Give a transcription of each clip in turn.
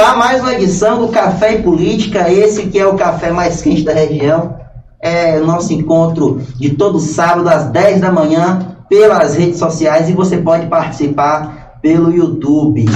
ar mais uma edição do Café e Política. Esse que é o café mais quente da região. É o nosso encontro de todo sábado às 10 da manhã pelas redes sociais e você pode participar pelo YouTube.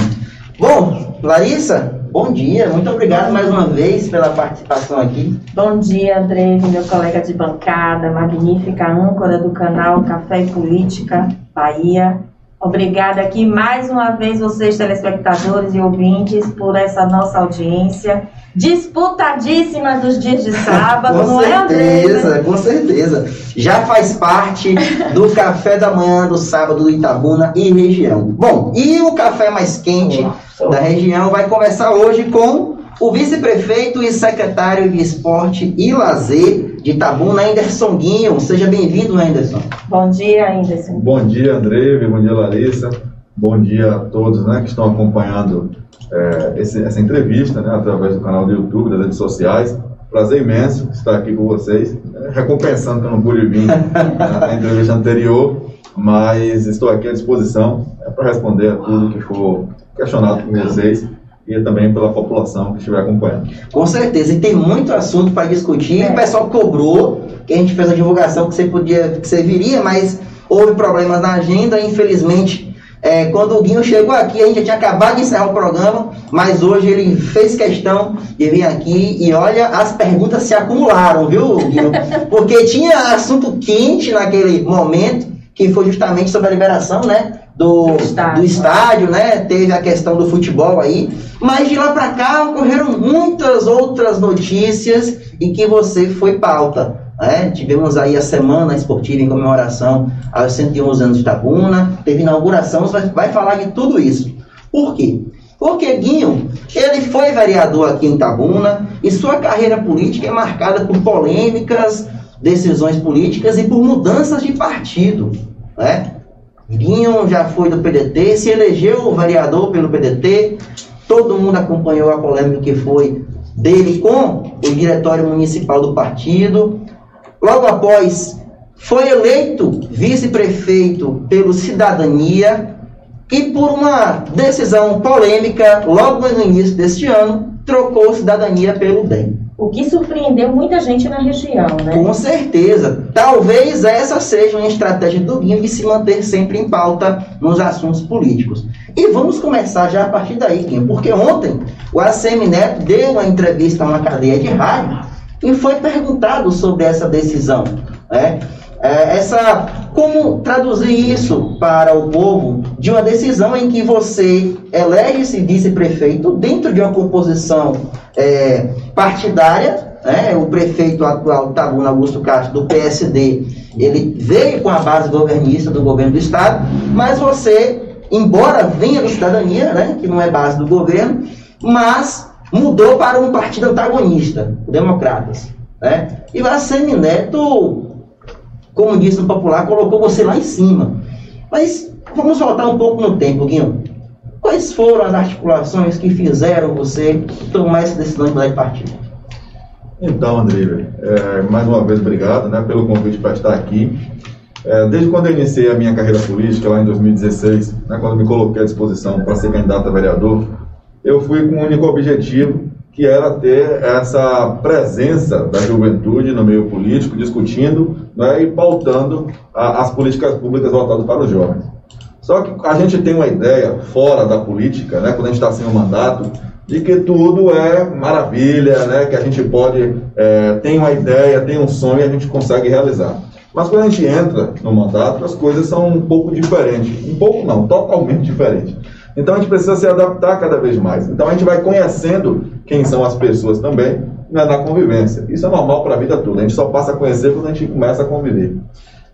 Bom, Larissa, bom dia. Muito obrigado mais uma vez pela participação aqui. Bom dia, André, meu colega de bancada, magnífica âncora do canal Café e Política Bahia. Obrigada aqui mais uma vez vocês, telespectadores e ouvintes, por essa nossa audiência disputadíssima dos dias de sábado, com não certeza, é, André? Com certeza, Já faz parte do café da manhã do sábado do Itabuna e região. Bom, e o café mais quente da região vai começar hoje com o vice-prefeito e secretário de Esporte e Lazer de Itabuna, Anderson Guinho. Seja bem-vindo, Anderson. Bom dia, Anderson. Bom dia, André. Bom dia, Larissa. Bom dia a todos né, que estão acompanhando é, esse, essa entrevista né, através do canal do YouTube, das redes sociais. Prazer imenso estar aqui com vocês, é, recompensando que eu não pude vir na entrevista anterior, mas estou aqui à disposição é, para responder a tudo que for questionado por vocês e também pela população que estiver acompanhando. Com certeza, e tem muito assunto para discutir. É. O pessoal cobrou que a gente fez a divulgação que você podia, que você viria, mas houve problemas na agenda, infelizmente. É, quando o Guinho chegou aqui, a gente já tinha acabado de encerrar o programa, mas hoje ele fez questão de vir aqui e olha, as perguntas se acumularam, viu, Guinho? Porque tinha assunto quente naquele momento, que foi justamente sobre a liberação, né? Do estádio. do estádio, né? Teve a questão do futebol aí, mas de lá para cá ocorreram muitas outras notícias e que você foi pauta. Né? Tivemos aí a semana esportiva em comemoração aos 111 anos de Tabuna, teve inauguração, você vai, vai falar de tudo isso. Por quê? Porque Guinho, ele foi vereador aqui em Tabuna e sua carreira política é marcada por polêmicas, decisões políticas e por mudanças de partido, né? Guinho já foi do PDT, se elegeu vereador pelo PDT, todo mundo acompanhou a polêmica que foi dele com o diretório municipal do partido. Logo após, foi eleito vice-prefeito pelo Cidadania e por uma decisão polêmica, logo no início deste ano, trocou Cidadania pelo DEM. O que surpreendeu muita gente na região, né? Com certeza. Talvez essa seja uma estratégia do Guinho de se manter sempre em pauta nos assuntos políticos. E vamos começar já a partir daí, Guinho, porque ontem o ACM Neto deu uma entrevista a uma cadeia de rádio e foi perguntado sobre essa decisão. Né? É, essa, como traduzir isso para o povo de uma decisão em que você elege-se vice-prefeito dentro de uma composição é, partidária, né? o prefeito atual, Tabuna Augusto Castro, do PSD, ele veio com a base governista do governo do Estado, mas você, embora venha da cidadania, né? que não é base do governo, mas mudou para um partido antagonista, o Democratas. Né? E o Como disse no popular, colocou você lá em cima. Mas vamos voltar um pouco no tempo, Guinho. Quais foram as articulações que fizeram você tomar essa decisão de mudar de partido? Então, André, é, mais uma vez obrigado né, pelo convite para estar aqui. É, desde quando eu iniciei a minha carreira política, lá em 2016, né, quando me coloquei à disposição para ser candidato a vereador, eu fui com um único objetivo, que era ter essa presença da juventude no meio político, discutindo né, e pautando a, as políticas públicas voltadas para os jovens. Só que a gente tem uma ideia fora da política, né, quando a gente está sem o mandato, de que tudo é maravilha, né, que a gente pode, é, tem uma ideia, tem um sonho e a gente consegue realizar. Mas quando a gente entra no mandato, as coisas são um pouco diferentes. Um pouco não, totalmente diferentes. Então a gente precisa se adaptar cada vez mais. Então a gente vai conhecendo quem são as pessoas também né, na convivência. Isso é normal para a vida toda. A gente só passa a conhecer quando a gente começa a conviver.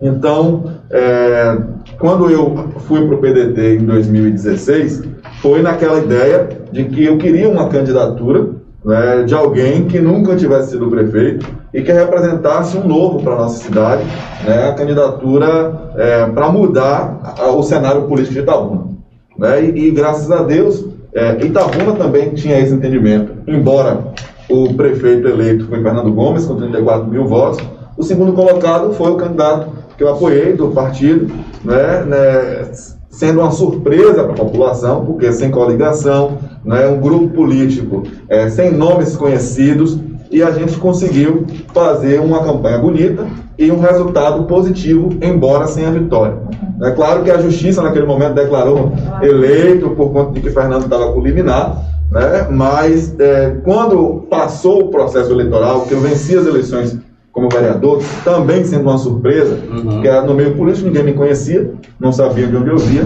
Então, é, quando eu fui para o PDT em 2016, foi naquela ideia de que eu queria uma candidatura né, de alguém que nunca tivesse sido prefeito e que representasse um novo para a nossa cidade, né, a candidatura é, para mudar o cenário político de Itabuna. Né? E, e, graças a Deus, é, Itabuna também tinha esse entendimento. Embora o prefeito eleito foi Fernando Gomes, com 34 mil votos, o segundo colocado foi o candidato que eu apoiei do partido, né, né, sendo uma surpresa para a população, porque sem coligação, né, um grupo político é, sem nomes conhecidos, e a gente conseguiu fazer uma campanha bonita e um resultado positivo, embora sem a vitória. É claro que a justiça naquele momento declarou eleito por conta de que Fernando estava com liminar, né? mas é, quando passou o processo eleitoral, que eu venci as eleições como vereador, também sendo uma surpresa, uhum. que era no meio político, ninguém me conhecia, não sabia de onde eu via.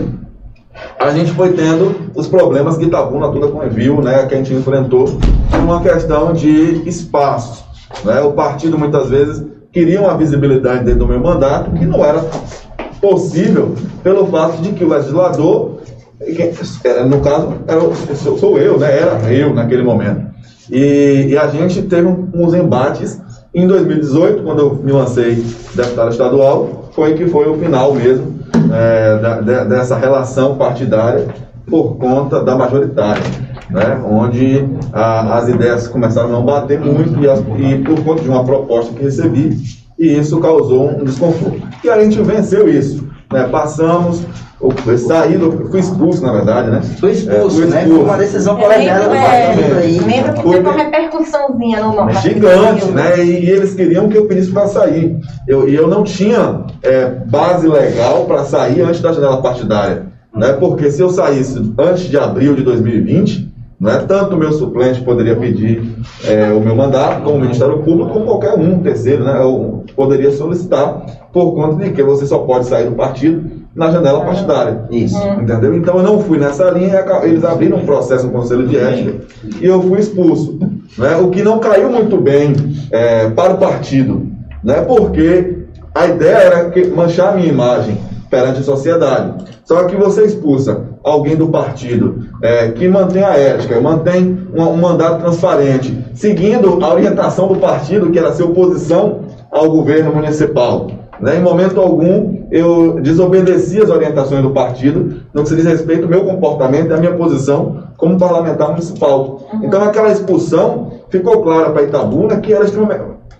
A gente foi tendo os problemas que Itabuna toda viu, né, que a gente enfrentou, uma questão de espaços. Né? O partido muitas vezes queria uma visibilidade dentro do meu mandato que não era possível pelo fato de que o legislador, no caso, era, sou eu, né? era eu naquele momento. E, e a gente teve uns embates em 2018, quando eu me lancei deputado estadual, foi que foi o final mesmo é, da, de, dessa relação partidária por conta da majoritária, né? onde a, as ideias começaram a não bater muito e, as, e, por conta de uma proposta que recebi, e isso causou um desconforto. E a gente venceu isso. Né? Passamos, saído, fui expulso, na verdade, né? Foi expulso, é, né? Foi uma decisão colegiada do parlamento aí. Lembro que teve uma repercussãozinha no nome. Gigante, né? E, e, eles queriam que eu pedisse para sair. Eu, e eu não tinha é, base legal para sair antes da janela partidária. Né? Porque se eu saísse antes de abril de 2020, né, tanto o meu suplente poderia pedir é, o meu mandato, como o Ministério Público, como qualquer um terceiro, né, eu poderia solicitar, por conta de que você só pode sair do partido na janela partidária. Isso. Entendeu? Então eu não fui nessa linha, eles abriram um processo no Conselho de Ética e eu fui expulso. Né? O que não caiu muito bem é, para o partido, né? porque a ideia era que, manchar a minha imagem perante a sociedade. Só que você expulsa alguém do partido é, que mantém a ética, mantém um, um, mandato transparente, seguindo a orientação do partido, que era ser oposição ao governo municipal. Né? Em momento algum, eu desobedeci as orientações do partido no que se diz respeito ao meu comportamento e à minha posição como parlamentar municipal. Uhum. Então, aquela expulsão ficou clara para Itabuna que era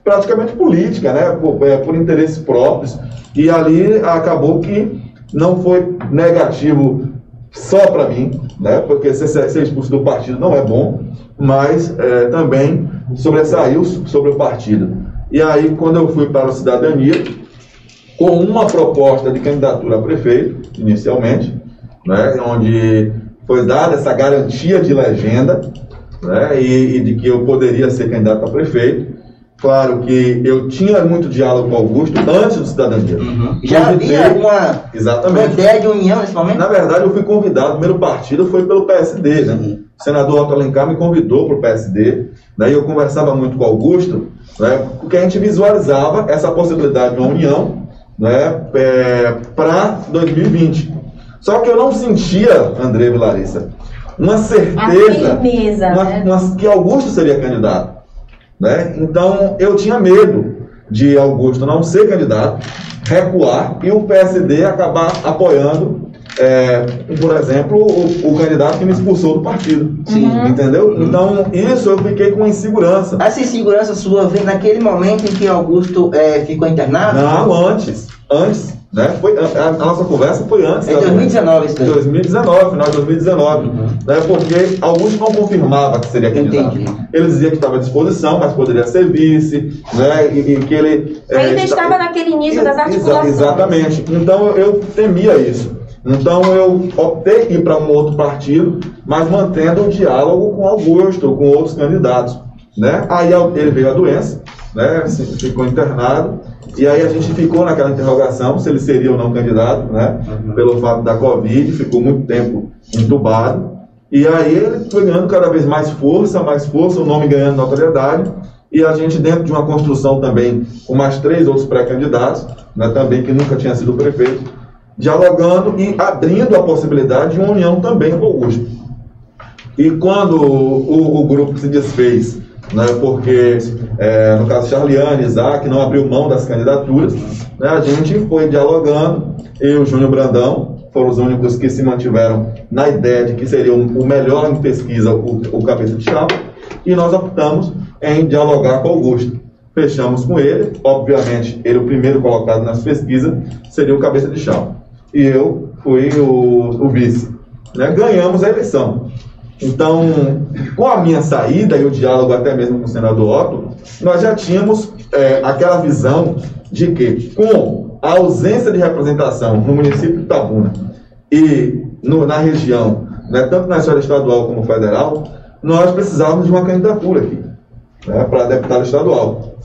praticamente política, né? por, é, por interesses próprios. E ali acabou que não foi negativo só para mim, né? porque ser, ser expulso do partido não é bom, mas é, também sobressaiu sobre o partido. E aí, quando eu fui para a cidadania, com uma proposta de candidatura a prefeito, inicialmente, né, onde foi dada essa garantia de legenda né, e, e de que eu poderia ser candidato a prefeito. Claro que eu tinha muito diálogo com Augusto antes do Cidadania. Uhum. Já havia uma, Exatamente. uma ideia de união nesse momento? Na verdade, eu fui convidado, o primeiro partido foi pelo PSD. Né? Uhum. O senador Otto Alencar me convidou para o PSD. Né? E eu conversava muito com Augusto, né? porque a gente visualizava essa possibilidade de uma união né, é, para 2020. Só que eu não sentia, André e Larissa, uma certeza firmeza, uma, né? uma, que Augusto seria candidato. Né? Então eu tinha medo de Augusto não ser candidato, recuar e o PSD acabar apoiando é, por exemplo, o, o, candidato que me expulsou do partido. Sim. Uhum. Entendeu? Uhum. Então, isso eu fiquei com insegurança. Essa insegurança sua veio naquele momento em que Augusto é, ficou internado? Não, antes. Antes. Né? Foi, a, a, nossa conversa foi antes. Em 2019, isso 2019, final de 2019. Uhum. Né? Porque Augusto não confirmava que seria candidato. Entendi. Ele dizia que estava à disposição, mas poderia ser vice, né? E, e que ele. Ainda é, estava naquele início das articulações. exatamente. Então eu temia isso. Então eu optei ir para um outro partido, mas mantendo o diálogo com Augusto, com outros candidatos. Né? Aí ele veio a doença, né? ficou internado, e aí a gente ficou naquela interrogação se ele seria ou não candidato, né? Uhum. pelo fato da Covid, ficou muito tempo entubado. E aí ele foi ganhando cada vez mais força, mais força, o nome ganhando notoriedade, e a gente dentro de uma construção também com mais três outros pré-candidatos, né? também que nunca tinha sido prefeito, dialogando e abrindo a possibilidade de uma união também com Augusto. E quando o, o grupo se desfez, né, porque é, no caso Charliane, Isaac não abriu mão das candidaturas, né, a gente foi dialogando, eu e o Júnior Brandão foram os únicos que se mantiveram na ideia de que seria o melhor em pesquisa o, o cabeça de chapa, e nós optamos em dialogar com Augusto. Fechamos com ele, obviamente, ele o primeiro colocado nas pesquisas seria o cabeça de chapa. E eu fui o, o vice. Né? Ganhamos a eleição. Então, com a minha saída e o diálogo até mesmo com o senador Otto, nós já tínhamos é, aquela visão de que, com a ausência de representação no município de Itabuna e no, na região, né, tanto na esfera estadual como federal, nós precisávamos de uma candidatura aqui, né, para deputado estadual.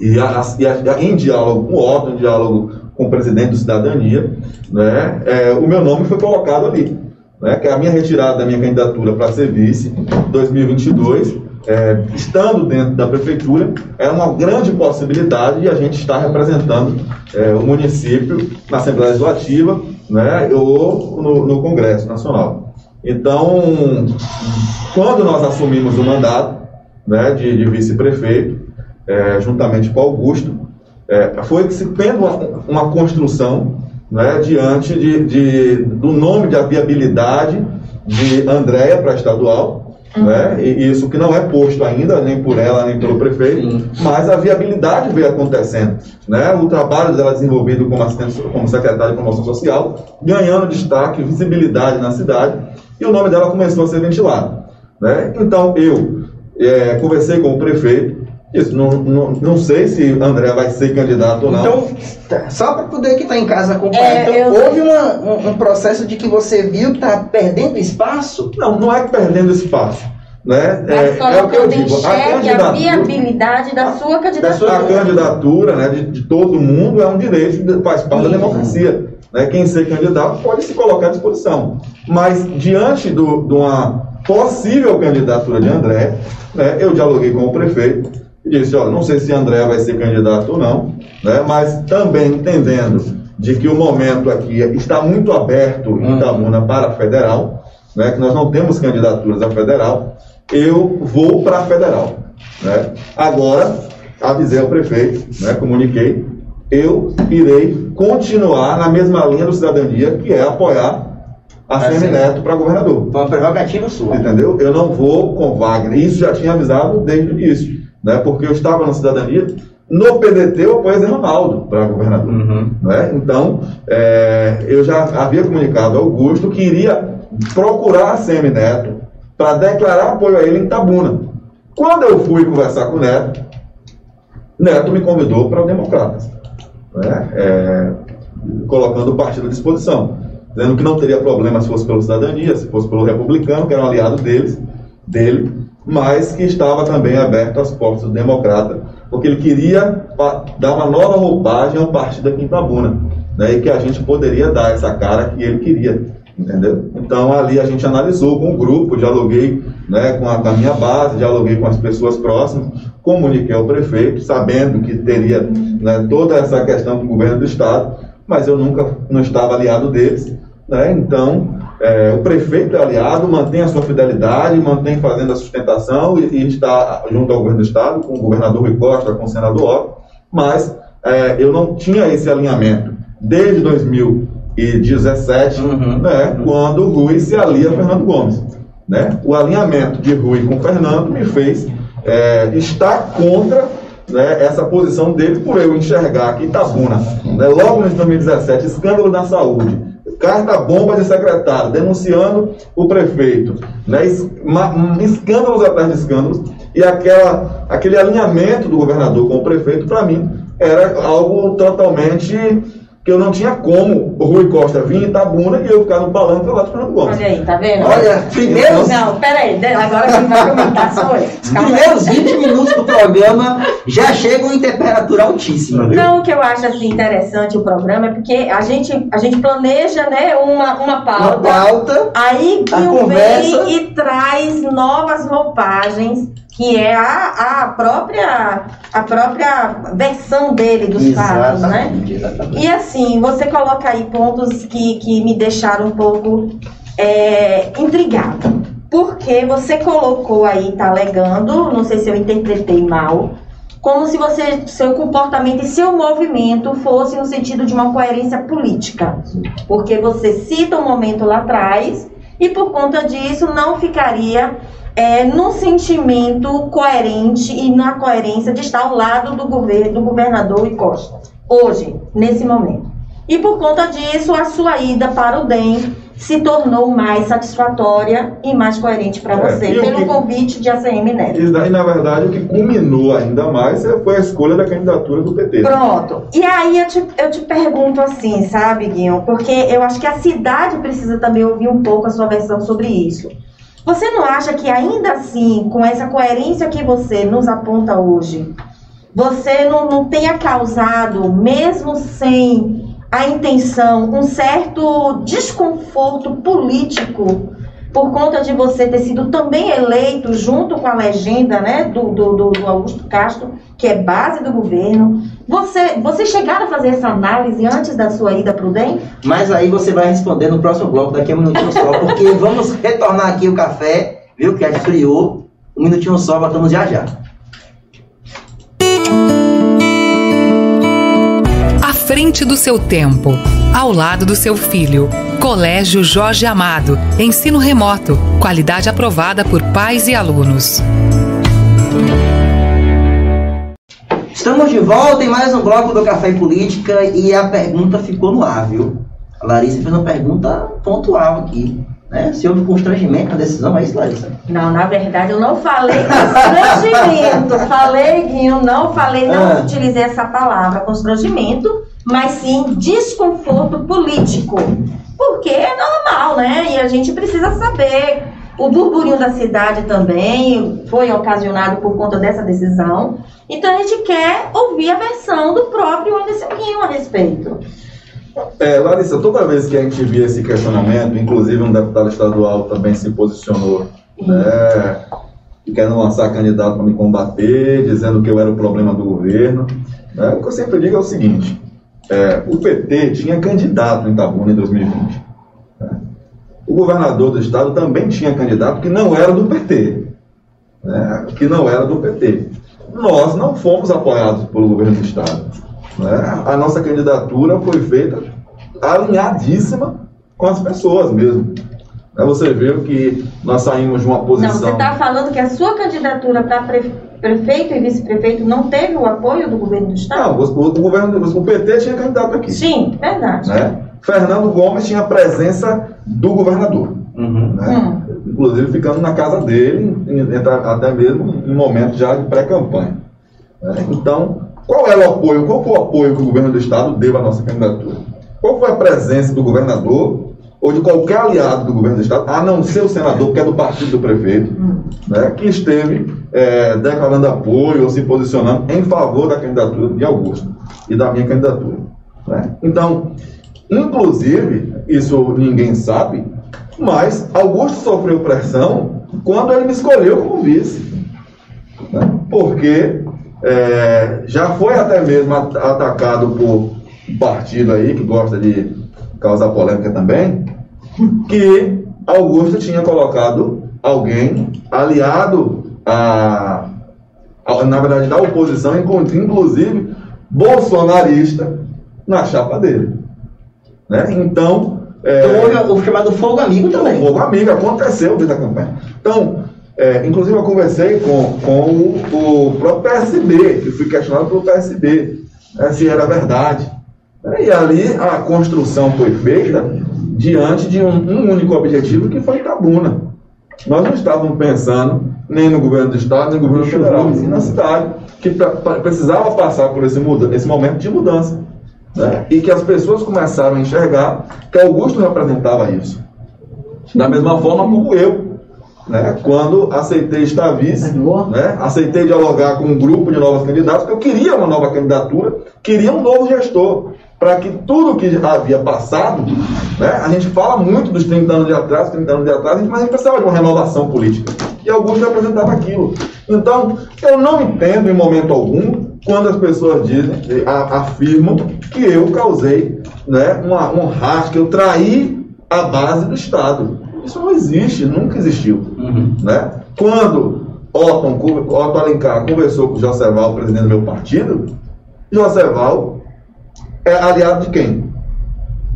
E, a, e a, em diálogo com o Otto, em diálogo com o presidente do Cidadania, né, é, o meu nome foi colocado ali né, que é a minha retirada da minha candidatura para ser vice 2022, é, estando dentro da prefeitura, é uma grande possibilidade de a gente estar representando é, o município na Assembleia Legislativa né, ou no, no Congresso Nacional. Então, quando nós assumimos o mandato né, de, de vice-prefeito, é, juntamente com Augusto, é, foi se tendo uma, uma construção né, diante de, de, do nome de viabilidade de Andréia para estadual, uhum. né, e isso que não é posto ainda, nem por ela, nem pelo prefeito, Sim. mas a viabilidade veio acontecendo. Né, o trabalho dela desenvolvido como, assistente, como secretária de promoção social, ganhando destaque, visibilidade na cidade, e o nome dela começou a ser ventilado. Né? Então, eu é, conversei com o prefeito, isso, não, não, não sei se André vai ser candidato ou não. Então, tá, só para poder que está em casa acompanhar, é, então, eu... houve uma, um, um, processo de que você viu que está perdendo espaço? Não, não é perdendo espaço. Né? Mas é, é o que eu digo. A, a viabilidade da sua candidatura. A candidatura né, de, de todo mundo é um direito, faz parte da democracia. Né? Quem ser candidato pode se colocar à disposição. Mas, diante do, de uma possível candidatura de André, né, eu dialoguei com o prefeito e disse, olha, não sei se André vai ser candidato ou não, né, mas também entendendo de que o momento aqui está muito aberto em uhum. Itabuna para a federal, né, que nós não temos candidaturas a federal, eu vou para a federal. Né. Agora, avisei ao prefeito, né, comuniquei, eu irei continuar na mesma linha do cidadania, que é apoiar a é Neto para governador. Foi uma prerrogativa sua. Entendeu? Eu não vou com Wagner. Isso já tinha avisado desde o início né, porque eu estava na cidadania. No PDT eu apoio Zé Ronaldo para governador. Uhum. Né? Então, é, eu já havia comunicado ao Augusto que iria procurar a Semi Neto para declarar apoio a ele em Tabuna. Quando eu fui conversar com o Neto, Neto me convidou para o Democratas, né? é, colocando o partido à disposição, dizendo que não teria problema se fosse pelo Cidadania, se fosse pelo Republicano, que era um aliado deles, dele, mas que estava também aberto às portas do democrata, porque ele queria dar uma nova roupagem ao partido aqui em Itabuna, né, e que a gente poderia dar essa cara que ele queria, entendeu? Então ali a gente analisou com o grupo, dialoguei né, com, a, com a minha base, dialoguei com as pessoas próximas, comuniquei ao prefeito, sabendo que teria né, toda essa questão do governo do estado, mas eu nunca não estava aliado deles, né, então é, o prefeito é aliado, mantém a sua fidelidade, mantém fazendo a sustentação e, e está junto ao governo do Estado, com o governador Rui Costa, com o senador Otto, mas é, eu não tinha esse alinhamento desde 2017, uhum. né, quando o Rui se alia a Fernando Gomes. Né? O alinhamento de Rui com Fernando me fez é, estar contra né, essa posição dele por eu enxergar que Itabuna, né, logo em 2017, escândalo na saúde, carta bomba de secretário denunciando o prefeito, né? escândalos atrás de escândalos, e aquela, aquele alinhamento do governador com o prefeito, para mim, era algo totalmente que eu não tinha como o Rui Costa vir em Itabuna e eu ficar no palanque lá de Fernando Gomes. Olha aí, tá vendo? Olha, primeiro. Não, peraí, agora quem vai comentar sou eu. Os primeiros 20 minutos do programa já chegam em temperatura altíssima. Viu? Não, o que eu acho assim, interessante o programa é porque a gente, a gente planeja né, uma, uma pauta. Uma pauta. Aí Guilherme vem e traz novas roupagens que é a, a, própria, a própria versão dele dos fatos, né? Exatamente. E assim, você coloca aí pontos que, que me deixaram um pouco é, intrigada. Porque você colocou aí, tá alegando, não sei se eu interpretei mal, como se você, seu comportamento e seu movimento fosse no sentido de uma coerência política. Porque você cita um momento lá atrás e por conta disso não ficaria é, no sentimento coerente e na coerência de estar ao lado do governo, do governador e Costa, hoje, nesse momento. E por conta disso, a sua ida para o DEM se tornou mais satisfatória e mais coerente para É, você, pelo que- convite de ACM Neto. E, na- e, na verdade, o que culminou ainda mais é- foi a escolha da candidatura do PT. Pronto. E aí eu te, eu te pergunto assim, sabe, Guinho? Porque eu acho que a cidade precisa também ouvir um pouco a sua versão sobre isso. Você não acha que ainda assim, com essa coerência que você nos aponta hoje, você não, não tenha causado, mesmo sem a intenção, um certo desconforto político por conta de você ter sido também eleito junto com a legenda né, do, do, do- Augusto Castro, que é base do governo. Você, vocês chegaram a fazer essa análise antes da sua ida para o DEM? Mas aí você vai responder no próximo bloco, daqui a um minutinho só, porque vamos retornar aqui o café, viu? Que já esfriou. Um minutinho só, voltamos já já. À frente do seu tempo, ao lado do seu filho. Colégio Jorge Amado. Ensino remoto. Qualidade aprovada por pais e alunos. Estamos de volta em mais um bloco do Café e Política e a pergunta ficou no ar, viu? A Larissa fez uma pergunta pontual aqui. Né? Se houve constrangimento na decisão, é isso, Larissa? Não, na verdade eu não falei constrangimento. falei, Guinho, não falei, não Ah. utilizei essa palavra, constrangimento, mas sim desconforto político. Porque é normal, né? E a gente precisa saber. O burburinho da cidade também foi ocasionado por conta dessa decisão. Então a gente quer ouvir a versão do próprio Anderson a respeito. É, Larissa, toda vez que a gente via esse questionamento, inclusive um deputado estadual também se posicionou, né, querendo lançar candidato para me combater, dizendo que eu era o problema do governo. né, o que eu sempre digo é o seguinte: é, o PT tinha candidato em Itabuna em 2020. O governador do estado também tinha candidato que não era do PT. né, que não era do PT. Nós não fomos apoiados pelo governo do estado. né? A nossa candidatura foi feita alinhadíssima com as pessoas mesmo. Né, Você viu que nós saímos de uma Não, posição. você está falando que a sua candidatura para prefeito e vice-prefeito não teve o apoio do governo do estado? Não, o, o governo, o PT tinha candidato aqui. Sim, verdade. Né? Fernando Gomes tinha a presença do governador. Uhum. né? Hum. Inclusive ficando na casa dele, até mesmo em momento já de pré-campanha. né? Então, qual era o apoio? Qual foi o apoio que o governo do estado deu à nossa candidatura? Qual foi a presença do governador ou de qualquer aliado do governo do estado, a não ser o senador, que é do partido do prefeito, né, que esteve é, declarando apoio ou se posicionando em favor da candidatura de Augusto e da minha candidatura. né? Então, inclusive, isso ninguém sabe, mas Augusto sofreu pressão quando ele me escolheu como vice. né? Porque é, já foi até mesmo at- atacado por um partido aí que gosta de causar polêmica também, que Augusto tinha colocado alguém aliado a, na verdade, da oposição, inclu- inclusive bolsonarista, na chapa dele. Né? Então, é, Então o chamado fogo amigo também. fogo amigo aconteceu dentro da campanha. Então, é, inclusive eu conversei com, com o, o próprio PSB, que fui questionado pelo PSB, né, se era verdade. É, E ali a construção foi feita diante de um, um único objetivo, que foi Itabuna. Nós não estávamos pensando nem no governo do Estado, nem no governo federal, mas sim na cidade, que pra- pra- precisava passar por esse, muda, esse momento de mudança. Né? E que as pessoas começaram a enxergar que Augusto representava isso. Da mesma forma como eu, né? quando aceitei estar vice, né? aceitei dialogar com um grupo de novos candidatos, porque eu queria uma nova candidatura, queria um novo gestor, para que tudo que havia passado, né? a gente fala muito dos 30 anos de atrás, 30 anos de atrás, mas a gente precisava de uma renovação política. E Augusto representava aquilo. Então, eu não entendo em momento algum quando as pessoas dizem, a- afirmam que eu causei né, uma, um rastro, que eu traí a base do Estado. Isso não existe, nunca existiu. Uhum. Né? Quando Otton, Otto Alencar conversou com o Joseval, presidente do meu partido, Joseval é aliado de quem?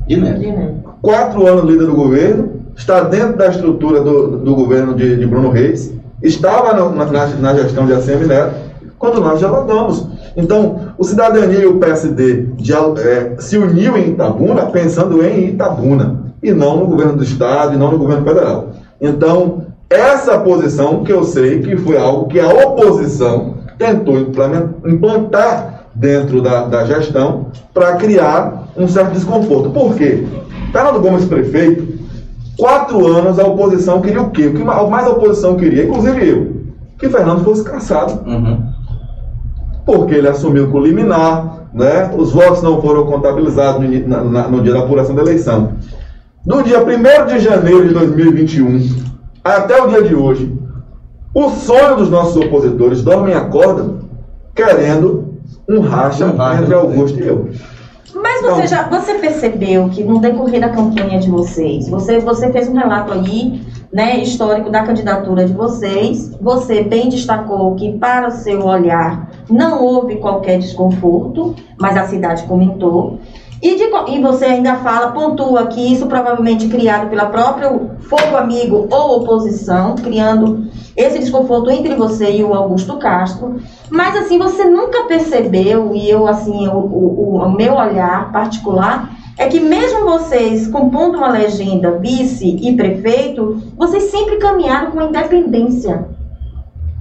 De Neto. Quatro anos líder do governo, está dentro da estrutura do, do governo de, de Bruno Reis, estava no- na, na- na gestão de ACM Neto, quando nós dialogamos. Então, o Cidadania e o PSD é, se uniu em Itabuna pensando em Itabuna, e não no governo do Estado, e não no governo federal. Então, essa posição que eu sei que foi algo que a oposição tentou implantar dentro da, da gestão para criar um certo desconforto. Por quê? Fernando Gomes prefeito, quatro anos a oposição queria o quê? O que mais a oposição queria, inclusive eu, que Fernando fosse caçado. Uhum. Porque ele assumiu com liminar, né? os votos não foram contabilizados no, na, no dia da apuração da eleição. Do dia 1 de janeiro de 2021 até o dia de hoje, o sonho dos nossos opositores dormem e acordam querendo um racha, um racha entre Augusto e eu. Mas você então, já você percebeu que no decorrer da campanha de vocês, você, você fez um relato aí, né, histórico da candidatura de vocês. Você bem destacou que para o seu olhar não houve qualquer desconforto, mas a cidade comentou. E, de, e você ainda fala, pontua que isso provavelmente criado pela própria fogo amigo ou oposição, criando esse desconforto entre você e o Augusto Castro. Mas assim, você nunca percebeu, e eu assim, o, o, o meu olhar particular, é que mesmo vocês compondo uma legenda vice e prefeito, vocês sempre caminharam com independência.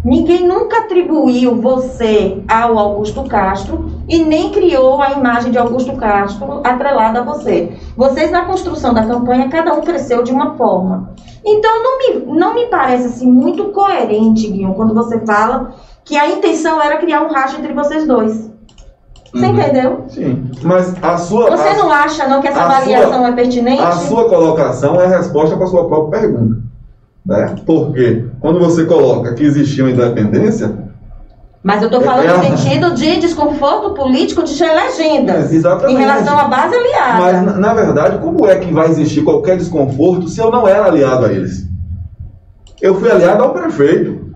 Ninguém nunca atribuiu você ao Augusto Castro e nem criou a imagem de Augusto Castro atrelada a você. Vocês, na construção da campanha, cada um cresceu de uma forma. Então, não me, não me parece assim, muito coerente, Guilherme, quando você fala que a intenção era criar um racha entre vocês dois. Você uhum. entendeu? Sim. Mas a sua. Você a, não acha, não, que essa avaliação sua, é pertinente? A sua colocação é a resposta para a sua própria pergunta. Né? Porque quando você coloca que existia uma independência. Mas eu estou falando é, no sentido de desconforto político de legendas. É, exatamente. Em relação à base aliada. Mas, na, na, verdade, como é que vai existir qualquer desconforto se eu não era aliado a eles? Eu fui aliado ao prefeito.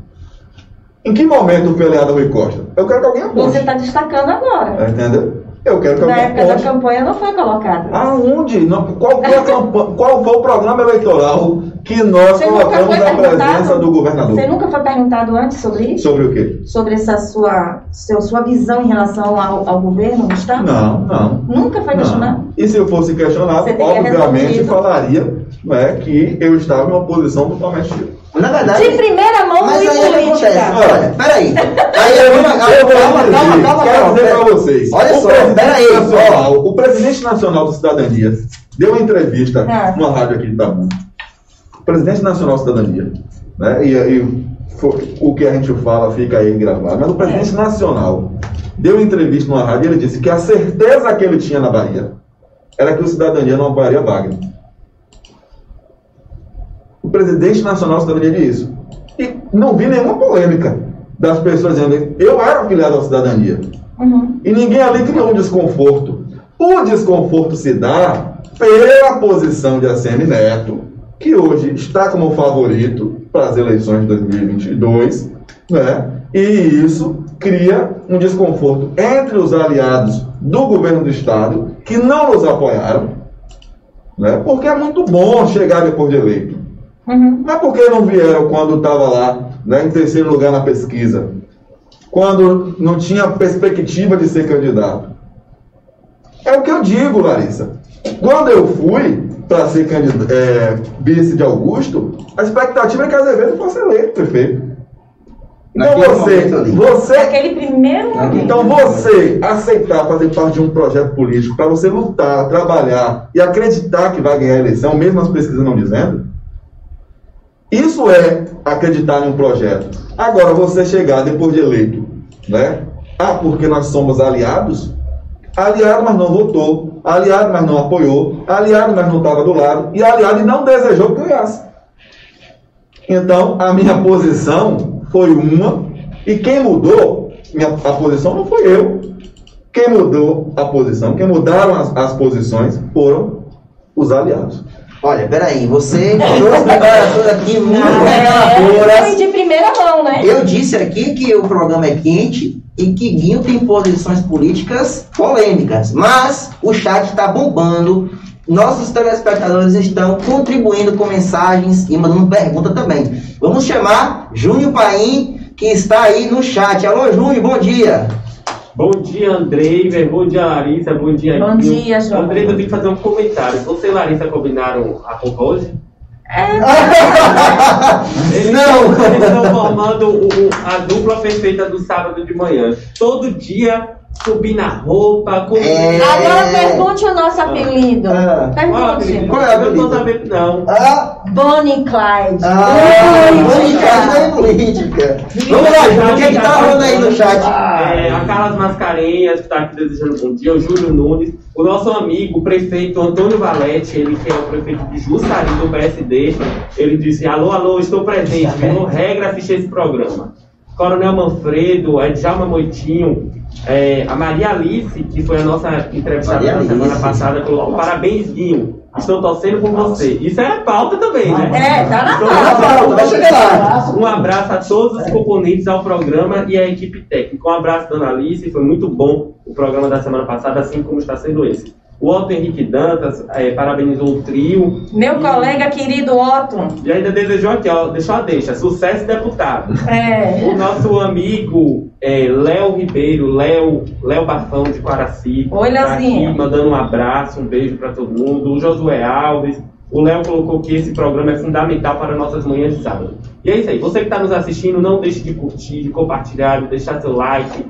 Em que momento aliado ao Rui Costa? Eu quero que alguém aponte. Você está destacando agora. Entendeu? Eu quero que Na época da campanha não foi colocado. Aonde? qual, foi campanha, qual foi o programa eleitoral que nós Você colocamos a presença do governador? Você nunca foi perguntado antes sobre isso? Sobre o quê? Sobre essa sua, seu, sua visão em relação ao, ao governo do Estado? Não, não. Nunca foi questionado? E se eu fosse questionado, obviamente falaria é, que eu estava em uma posição totalmente na verdade. De primeira mão mas aí é política. Acontece. Olha, peraí. Aí eu vou. Calma, calma, calma, Quero dizer para vocês. Olha o só, peraí. Nacional, o presidente nacional do Cidadania deu uma entrevista ah. numa rádio aqui de Itaú. O presidente nacional do Cidadania, né? E, e foi, o que a gente fala fica aí gravado. Mas o presidente é. nacional deu uma entrevista numa rádio e ele disse que a certeza que ele tinha na Bahia era que o Cidadania não apoiaria Wagner presidente nacional cidadania isso. E não vi nenhuma polêmica das pessoas dizendo eu era afiliado à cidadania. Uhum. E ninguém ali criou um desconforto. O desconforto se dá pela posição de ACM Neto, que hoje está como favorito para as eleições de 2022, né? E isso cria um desconforto entre os aliados do governo do estado que não nos apoiaram, né? Porque é muito bom chegar depois de eleito. Uhum. Mas por que não vieram quando estava lá, né, em terceiro lugar na pesquisa? Quando não tinha perspectiva de ser candidato? É o que eu digo, Larissa. Quando eu fui para ser candidato, é, vice de Augusto, a expectativa é que Azevedo fosse eleito prefeito. Então você, você, aquele primeiro então você aceitar fazer parte de um projeto político para você lutar, trabalhar e acreditar que vai ganhar a eleição, mesmo as pesquisas não dizendo, isso é acreditar em um projeto. Agora, você chegar depois de eleito, né? Ah, porque nós somos aliados? Aliado, mas não votou. Aliado, mas não apoiou. Aliado, mas não estava do lado. E aliado e não desejou que ganhasse. Então, a minha posição foi uma. E quem mudou minha, a posição não foi eu. Quem mudou a posição, quem mudaram as, as posições foram os aliados. Olha, peraí, você trouxe declarações aqui muito reveladoras. Foi de primeira mão, né? Eu disse aqui que o programa é quente e que Guinho tem posições políticas polêmicas, mas o chat está bombando. Nossos telespectadores estão contribuindo com mensagens e mandando pergunta também. Vamos chamar Júnior Paim, que está aí no chat. Alô, Júnior, bom dia. Bom dia, Andrei. Bom dia, Larissa. Bom dia, Bom dia, João. Andrei, eu tenho que fazer um comentário. Você e Larissa combinaram a roupa hoje? É, Eles Não. estão- Eles estão formando o- a dupla perfeita do sábado de manhã. Todo dia subir na roupa, com... É. Agora pergunte o nosso apelido. Ah. Pergunte. Qual é o Eu não tô apelido? sabendo, não. Ah, Bonnie Clyde. ah, Política. política, é política. Vamos lá, o que é que tá rolando aí no chat? É, a Carlas Mascarenhas, que está aqui desejando bom dia, o Júlio Nunes, o nosso amigo, o prefeito Antônio Valete, ele que é o prefeito de Jussari, do PSD, ele disse, alô, alô, estou presente, pelo regra assistir esse programa. Coronel Manfredo, a Djalma Moitinho, é, a Maria Alice, que foi a nossa entrevistada na semana Alice. passada, colocou parabéns, Guinho. Estou torcendo por você. Isso é pauta também, né? É, tá na Estou pauta. lá. Um abraço a todos os componentes ao programa e à equipe técnica. Um abraço, dona Alice. Foi muito bom o programa da semana passada, assim como está sendo esse. O Otto Henrique Dantas eh, parabenizou o trio Meu colega querido Otto. e ainda desejou aqui, ó, deixou a deixa, sucesso deputado. É. O nosso amigo eh, Léo Ribeiro, Léo, Léo Bafão de Quaraci. Oi, tá aqui mandando um abraço, um beijo para todo mundo. O Josué Alves. O Léo colocou que esse programa é fundamental para nossas manhãs de sábado. E é isso aí. Você que está nos assistindo, não deixe de curtir, de compartilhar, de deixar seu like,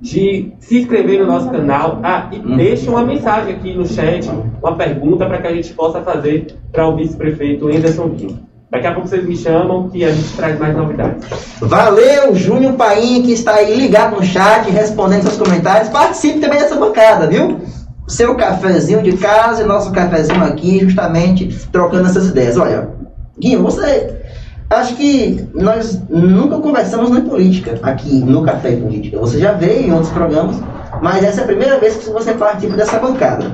de se inscrever no nosso canal. Ah, e deixe uma mensagem aqui no chat, uma pergunta para que a gente possa fazer para o vice-prefeito Anderson Guinho. Daqui a pouco vocês me chamam que a gente traz mais novidades. Valeu, Júnior Paim, que está aí ligado no chat, respondendo seus comentários. Participe também dessa bancada, viu? Seu cafezinho de casa e nosso cafezinho aqui, justamente trocando essas ideias. Olha, Guinho, você. Acho que nós nunca conversamos em política aqui no Café Política. Você já veio em outros programas, mas essa é a primeira vez que você participa dessa bancada.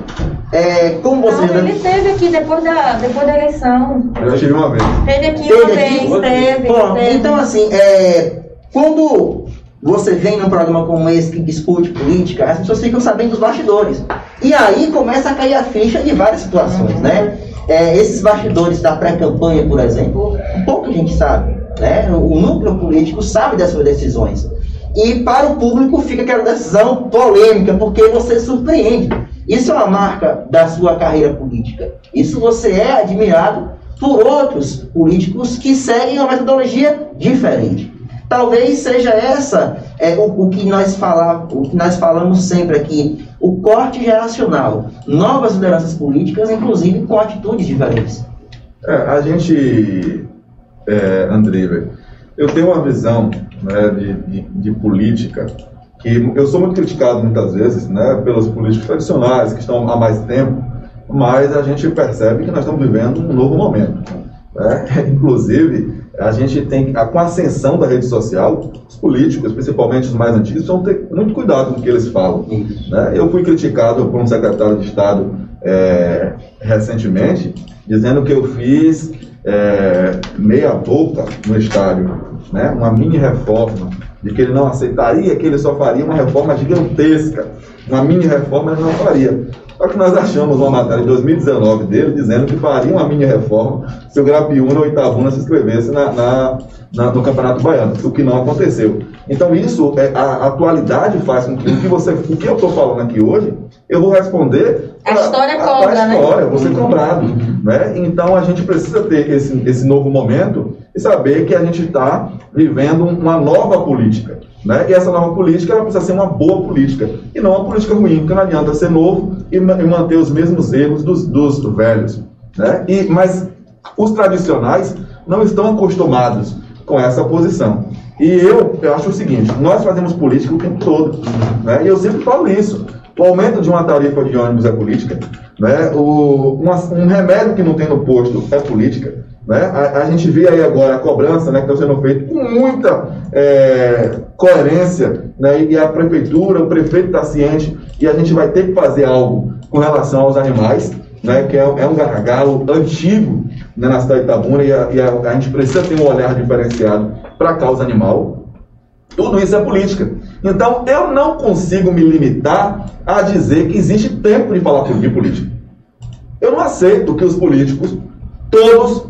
É, como você Não, ele esteve aqui depois da, depois da eleição. Eu já tive uma vez. Teve aqui Teve uma aqui? vez, teve, Bom, teve. então assim, é, quando você vem num programa como esse que discute política, as pessoas ficam sabendo dos bastidores. E aí começa a cair a ficha de várias situações, né? É, esses bastidores da pré-campanha, por exemplo, pouca gente sabe, né? O núcleo político sabe dessas decisões. E para o público fica aquela decisão polêmica, porque você surpreende. Isso é uma marca da sua carreira política. Isso você é admirado por outros políticos que seguem uma metodologia diferente. Talvez seja essa é, o, o que nós o que nós falamos sempre aqui, o corte geracional, novas lideranças políticas, inclusive com atitudes diferentes. É, a gente, é, André, eu tenho uma visão né, de, de, de política que eu sou muito criticado muitas vezes né, pelos políticos tradicionais que estão há mais tempo, mas a gente percebe que nós estamos vivendo um novo momento. né? Inclusive, a gente tem, com a ascensão da rede social, os políticos, principalmente os mais antigos, precisam ter muito cuidado com o que eles falam. né? Eu fui criticado por um secretário de Estado é, recentemente, dizendo que eu fiz é, meia boca no estádio, né? uma mini reforma, de que ele não aceitaria, que ele só faria uma reforma gigantesca, uma mini reforma ele não faria. Só que nós achamos uma matéria de 2019 dele dizendo que faria uma mini reforma se o Grapiúna ou Itabuna se inscrevesse na, na- na- no Campeonato Baiano, o que não aconteceu. Então isso, é, a atualidade faz com que o que, você, o que eu estou falando aqui hoje, eu vou responder A história a- cobra, a né? história, eu vou ser cobrado. Né? Então a gente precisa ter esse, esse novo momento e saber que a gente está vivendo uma nova política. Né? E essa nova política ela precisa ser uma boa política e não uma política ruim, porque não adianta ser novo e, ma- manter os mesmos erros dos, dos velhos. Né? E, mas os tradicionais não estão acostumados com essa posição. E eu, eu acho o seguinte: nós fazemos política o tempo todo. Né? E eu sempre falo isso. O aumento de uma tarifa de ônibus é política. Né? O, uma- um remédio que não tem no posto é política. Né? A, a gente vê aí agora a cobrança né, que está sendo feita com muita é, coerência. Né? E a prefeitura, o prefeito está ciente e a gente vai ter que fazer algo com relação aos animais, né? que é, é um gargalo antigo né, na cidade de Itabuna e, a, e a- a gente precisa ter um olhar diferenciado para a causa animal. Tudo isso é política. Então, eu não consigo me limitar a dizer que existe tempo de falar de política. Eu não aceito que os políticos, todos,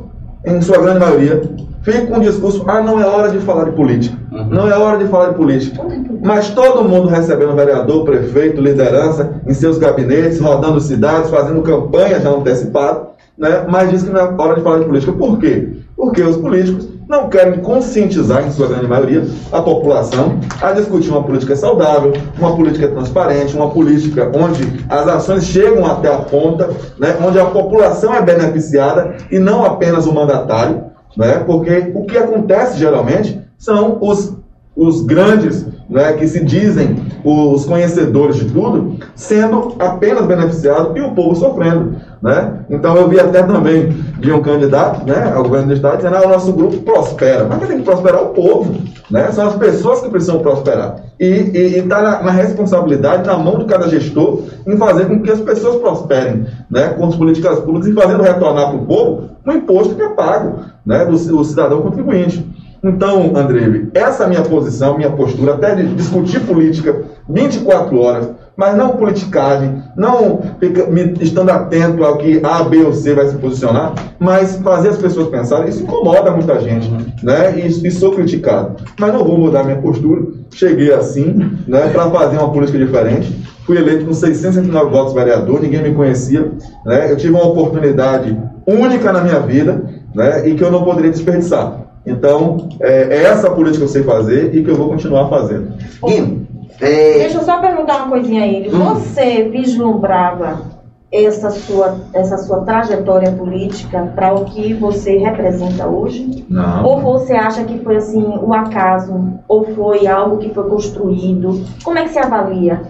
em sua grande maioria, fica com um discurso, ah, não é hora de falar de política. Uhum. Não é hora de falar de política. Mas todo mundo recebendo vereador, prefeito, liderança em seus gabinetes, rodando cidades, fazendo campanha já antecipada, né? mas diz que não é hora de falar de política. Por quê? Porque os políticos não querem conscientizar, em sua grande maioria, a população a discutir uma política saudável, uma política transparente, uma política onde as ações chegam até a ponta, né? onde a população é beneficiada e não apenas o mandatário, né? porque o que acontece geralmente são os, os grandes né, que se dizem os conhecedores de tudo, sendo apenas beneficiados e o povo sofrendo. Né? Então eu vi até também de um candidato né, ao governo do estado dizendo ah, o nosso grupo prospera. Mas quem tem que prosperar é o povo. Né? São as pessoas que precisam prosperar. E está na, na, responsabilidade, na mão de cada gestor, em fazer com que as pessoas prosperem né, com as políticas públicas e fazendo retornar para o povo o imposto que é pago né, do, do cidadão contribuinte. Então, Andrei, essa é minha posição, minha postura, até de discutir política 24 horas, mas não politicagem, não fica, me, estando atento ao que A, B ou C vai se posicionar, mas fazer as pessoas pensarem. Isso incomoda muita gente, né? E, e sou criticado. Mas não vou mudar minha postura. Cheguei assim, né, para fazer uma política diferente. Fui eleito com 669 votos vereador, ninguém me conhecia, né? Eu tive uma oportunidade única na minha vida, né? E que eu não poderia desperdiçar. Então, é, é essa política que eu sei fazer e que eu vou continuar fazendo. Guim, é... Deixa eu só perguntar uma coisinha a ele. Hum. Você vislumbrava essa sua, essa sua trajetória política para o que você representa hoje? Não. Ou você acha que foi assim, o acaso? Ou foi algo que foi construído? Como é que se avalia?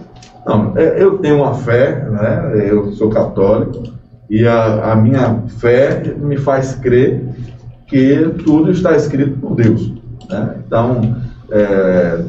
Não, é, eu tenho uma fé, né? eu sou católico, e a, a minha fé me faz crer que tudo está escrito por Deus. Né? Então, é,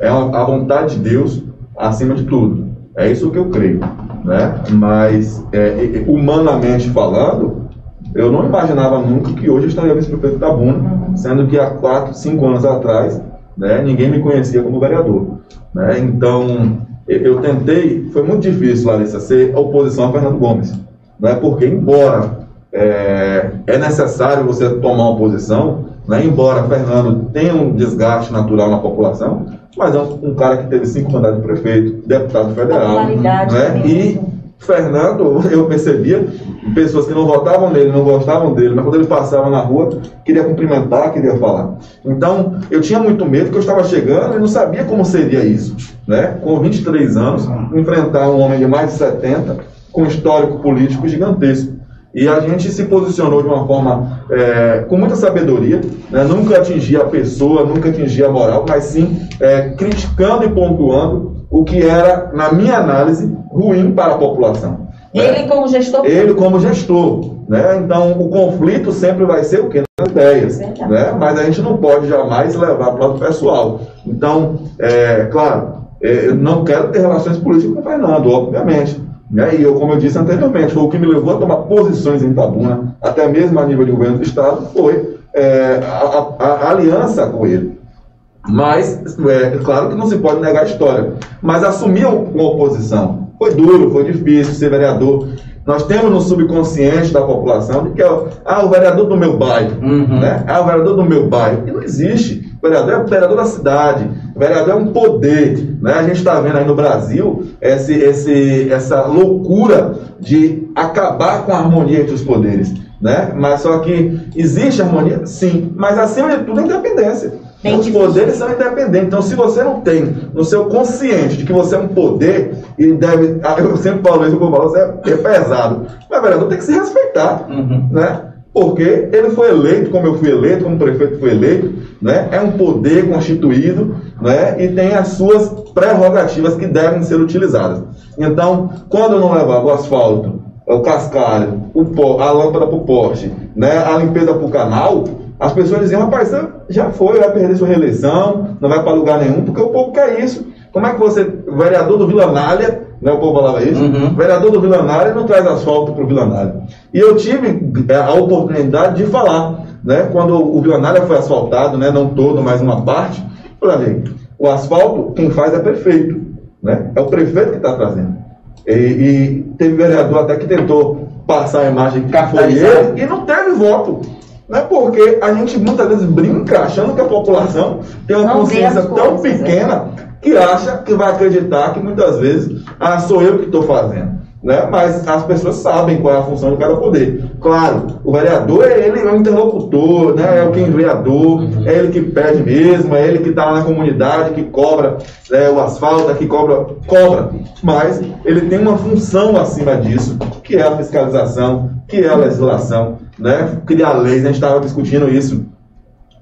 é a vontade de Deus acima de tudo. É isso que eu creio. Né? Mas, é, humanamente falando, eu não imaginava nunca que hoje eu estaria vice-prefeito da Buna, sendo que há quatro, cinco anos atrás, né, ninguém me conhecia como vereador. Né? Então, eu tentei, foi muito difícil, Larissa, ser oposição a Fernando Gomes. Né? Porque, embora é, é necessário você tomar uma posição, né? embora Fernando tenha um desgaste natural na população, mas é um, um cara que teve cinco mandatos de prefeito, deputado federal. Né? E Fernando, eu percebia pessoas que não votavam nele, não gostavam dele, mas quando ele passava na rua, queria cumprimentar, queria falar. Então, eu tinha muito medo que eu estava chegando e não sabia como seria isso. Né? Com 23 anos, enfrentar um homem de mais de 70, com um histórico político gigantesco. E a gente se posicionou de uma forma é, com muita sabedoria, né? nunca atingia a pessoa, nunca atingia a moral, mas sim é, criticando e pontuando o que era, na minha análise, ruim para a população. Né? Ele como gestor? Ele como gestor. Né? Então, o conflito sempre vai ser o quê? Nas ideias. Né? Mas a gente não pode jamais levar para o pessoal. Então, é, claro, é, eu não quero ter relações políticas com o Fernando, obviamente. Né? E eu, como eu disse anteriormente, foi o que me levou a tomar posições em Tabuna, até mesmo a nível de governo do Estado, foi é, a, a, a, aliança com ele. Mas, é, claro que não se pode negar a história. Mas assumir uma oposição foi duro, foi difícil ser vereador. Nós temos no subconsciente da população de que é ah, o vereador do meu bairro, uhum. né? Ah, o vereador do meu bairro. E não existe. O vereador é o vereador da cidade. O vereador é um poder. Né? A gente está vendo aí no Brasil esse, esse, essa loucura de acabar com a harmonia entre os poderes. Né? Mas só que existe harmonia? Sim. Mas acima de tudo, a independência. Bem os poderes são independentes. Então, se você não tem no seu consciente de que você é um poder e deve. Eu sempre falo isso, eu falo, você é, é pesado. Mas, vereador, tem que se respeitar. Uhum. Né? Porque ele foi eleito, como eu fui eleito, como prefeito foi eleito, né? é um poder constituído né? e tem as suas prerrogativas que devem ser utilizadas. Então, quando eu não levava o asfalto, o cascalho, o pó, a lâmpada para o poste, né? a limpeza para o canal, as pessoas diziam, rapaz, já foi, vai perder sua reeleição, não vai para lugar nenhum, porque o povo quer isso. Como é que você, vereador do Vila Nália, né, o povo falava isso, uhum. vereador do Vila Nália não traz asfalto para o Vila Nália. E eu tive é, a oportunidade de falar, né, quando o Vila Nália foi asfaltado, né, não todo, mas uma parte, falei, o asfalto, quem faz é prefeito, né, é o prefeito que está trazendo. E, e, teve vereador até que tentou passar a imagem que foi ele e não teve voto. Não é porque a gente muitas vezes brinca achando que a população tem uma Não consciência tão coisas, pequena que acha que vai acreditar que muitas vezes, ah, sou eu que estou fazendo. Né? Mas as pessoas sabem qual é a função de cada poder. Claro, o vereador é ele é o interlocutor, né? é o quem vereador, é ele que pede mesmo, é ele que está na comunidade, que cobra né, o asfalto, que cobra, cobra. Mas ele tem uma função acima disso, que é a fiscalização, que é a legislação, né? criar leis. A gente estava discutindo isso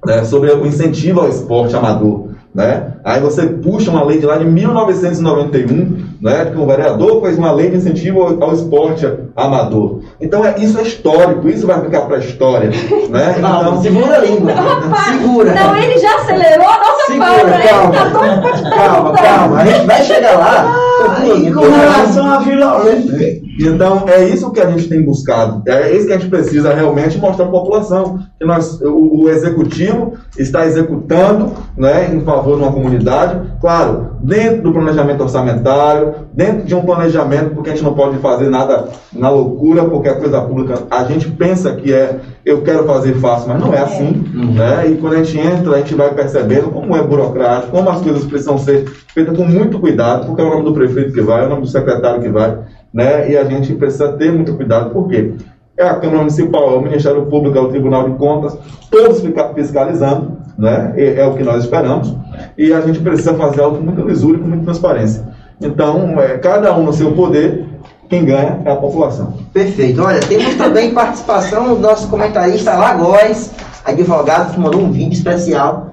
né, sobre o incentivo ao esporte amador. Né? Aí você puxa uma lei de lá de 1991, né, que o vereador fez uma lei de incentivo ao, ao esporte amador. Então é, isso é histórico, isso vai ficar para a história. Né? Calma, Então, segura a língua. Segura. Não, ele já acelerou a nossa Segura, pauta. Ele calma. tá Calma, calma. A gente vai chegar lá. E com relação à violência. Então, é isso que a gente tem buscado. É isso que a gente precisa realmente mostrar para a população. Que nós, o, o executivo está executando né, em favor de uma comunidade, claro, dentro do planejamento orçamentário, dentro de um planejamento, porque a gente não pode fazer nada na loucura, porque a coisa pública, a gente pensa que é eu quero fazer fácil, mas não é assim. Né? E quando a gente entra, a gente vai percebendo como é burocrático, como as coisas precisam ser feitas com muito cuidado, porque é o nome do prefeito que vai, é o nome do secretário que vai, né? E a gente precisa ter muito cuidado, por quê? É a Câmara Municipal, é o Ministério Público, é o Tribunal de Contas, todos fiscalizando, né? É, é o que nós esperamos, e a gente precisa fazer algo com muita lisura e com muita transparência. Então, é, cada um no seu poder, quem ganha é a população. Perfeito. Olha, temos também participação do nosso comentarista Lagóis, advogado, que mandou um vídeo especial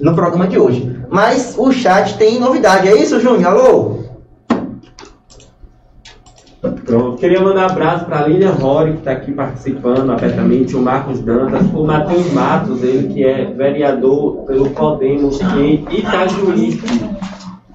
no programa de hoje. Mas o chat tem novidade, é isso, Júnior? Alô? Pronto. Queria mandar um abraço para a Lilian Rory, que está aqui participando abertamente, o Marcos Dantas, o Matheus Matos, ele que é vereador pelo Podemos em Itajuí.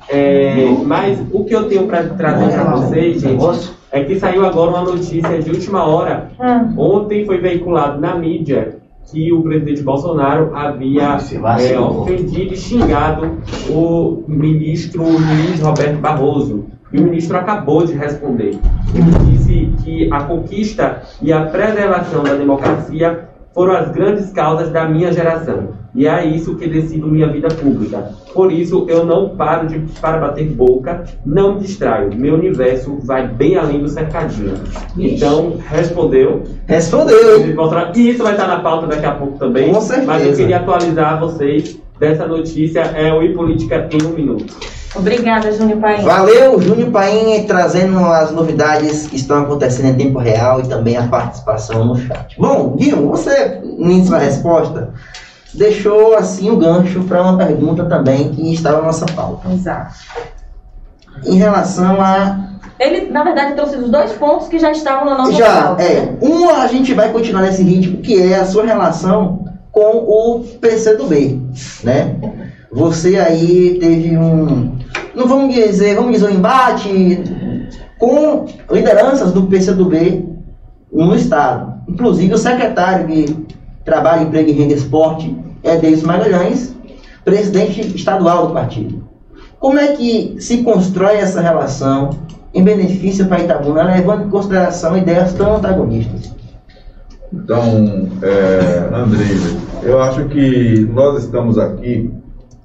É, mas o que eu tenho para trazer para vocês, gente, é que saiu agora uma notícia de última hora. Hum. Ontem foi veiculado na mídia que o presidente Bolsonaro havia é, ofendido e xingado o ministro Luiz Roberto Barroso. E o ministro acabou de responder. Ele disse que a conquista e a preservação da democracia foram as grandes causas da minha geração. E é isso que decido minha vida pública. Por isso, eu não paro de para bater boca, não me distraio. Meu universo vai bem além do cercadinho. Então, respondeu. Respondeu? E isso vai estar na pauta daqui a pouco também. Com certeza. Mas eu queria atualizar vocês dessa notícia. É o I Política em um minuto. Obrigada, Júnior Paim. Valeu, Júnior Paim, trazendo as novidades que estão acontecendo em tempo real e também a participação no chat. Bom, Guilherme, você, em sua resposta, deixou assim o gancho para uma pergunta também que estava na nossa pauta. Exato. Em relação a. Ele, na verdade, trouxe os dois pontos que já estavam na nossa Já, pauta. é. Uma a gente vai continuar nesse ritmo, que é a sua relação com o PCdoB, né? Você aí teve um. Não vamos dizer, vamos dizer um embate com lideranças do PCdoB no Estado. Inclusive o secretário de Trabalho, Emprego e Renda e Esporte Deus Magalhães, presidente estadual do partido. Como é que se constrói essa relação em benefício para Itabuna, levando em consideração ideias tão antagonistas? Então, é, Andrei, eu acho que nós estamos aqui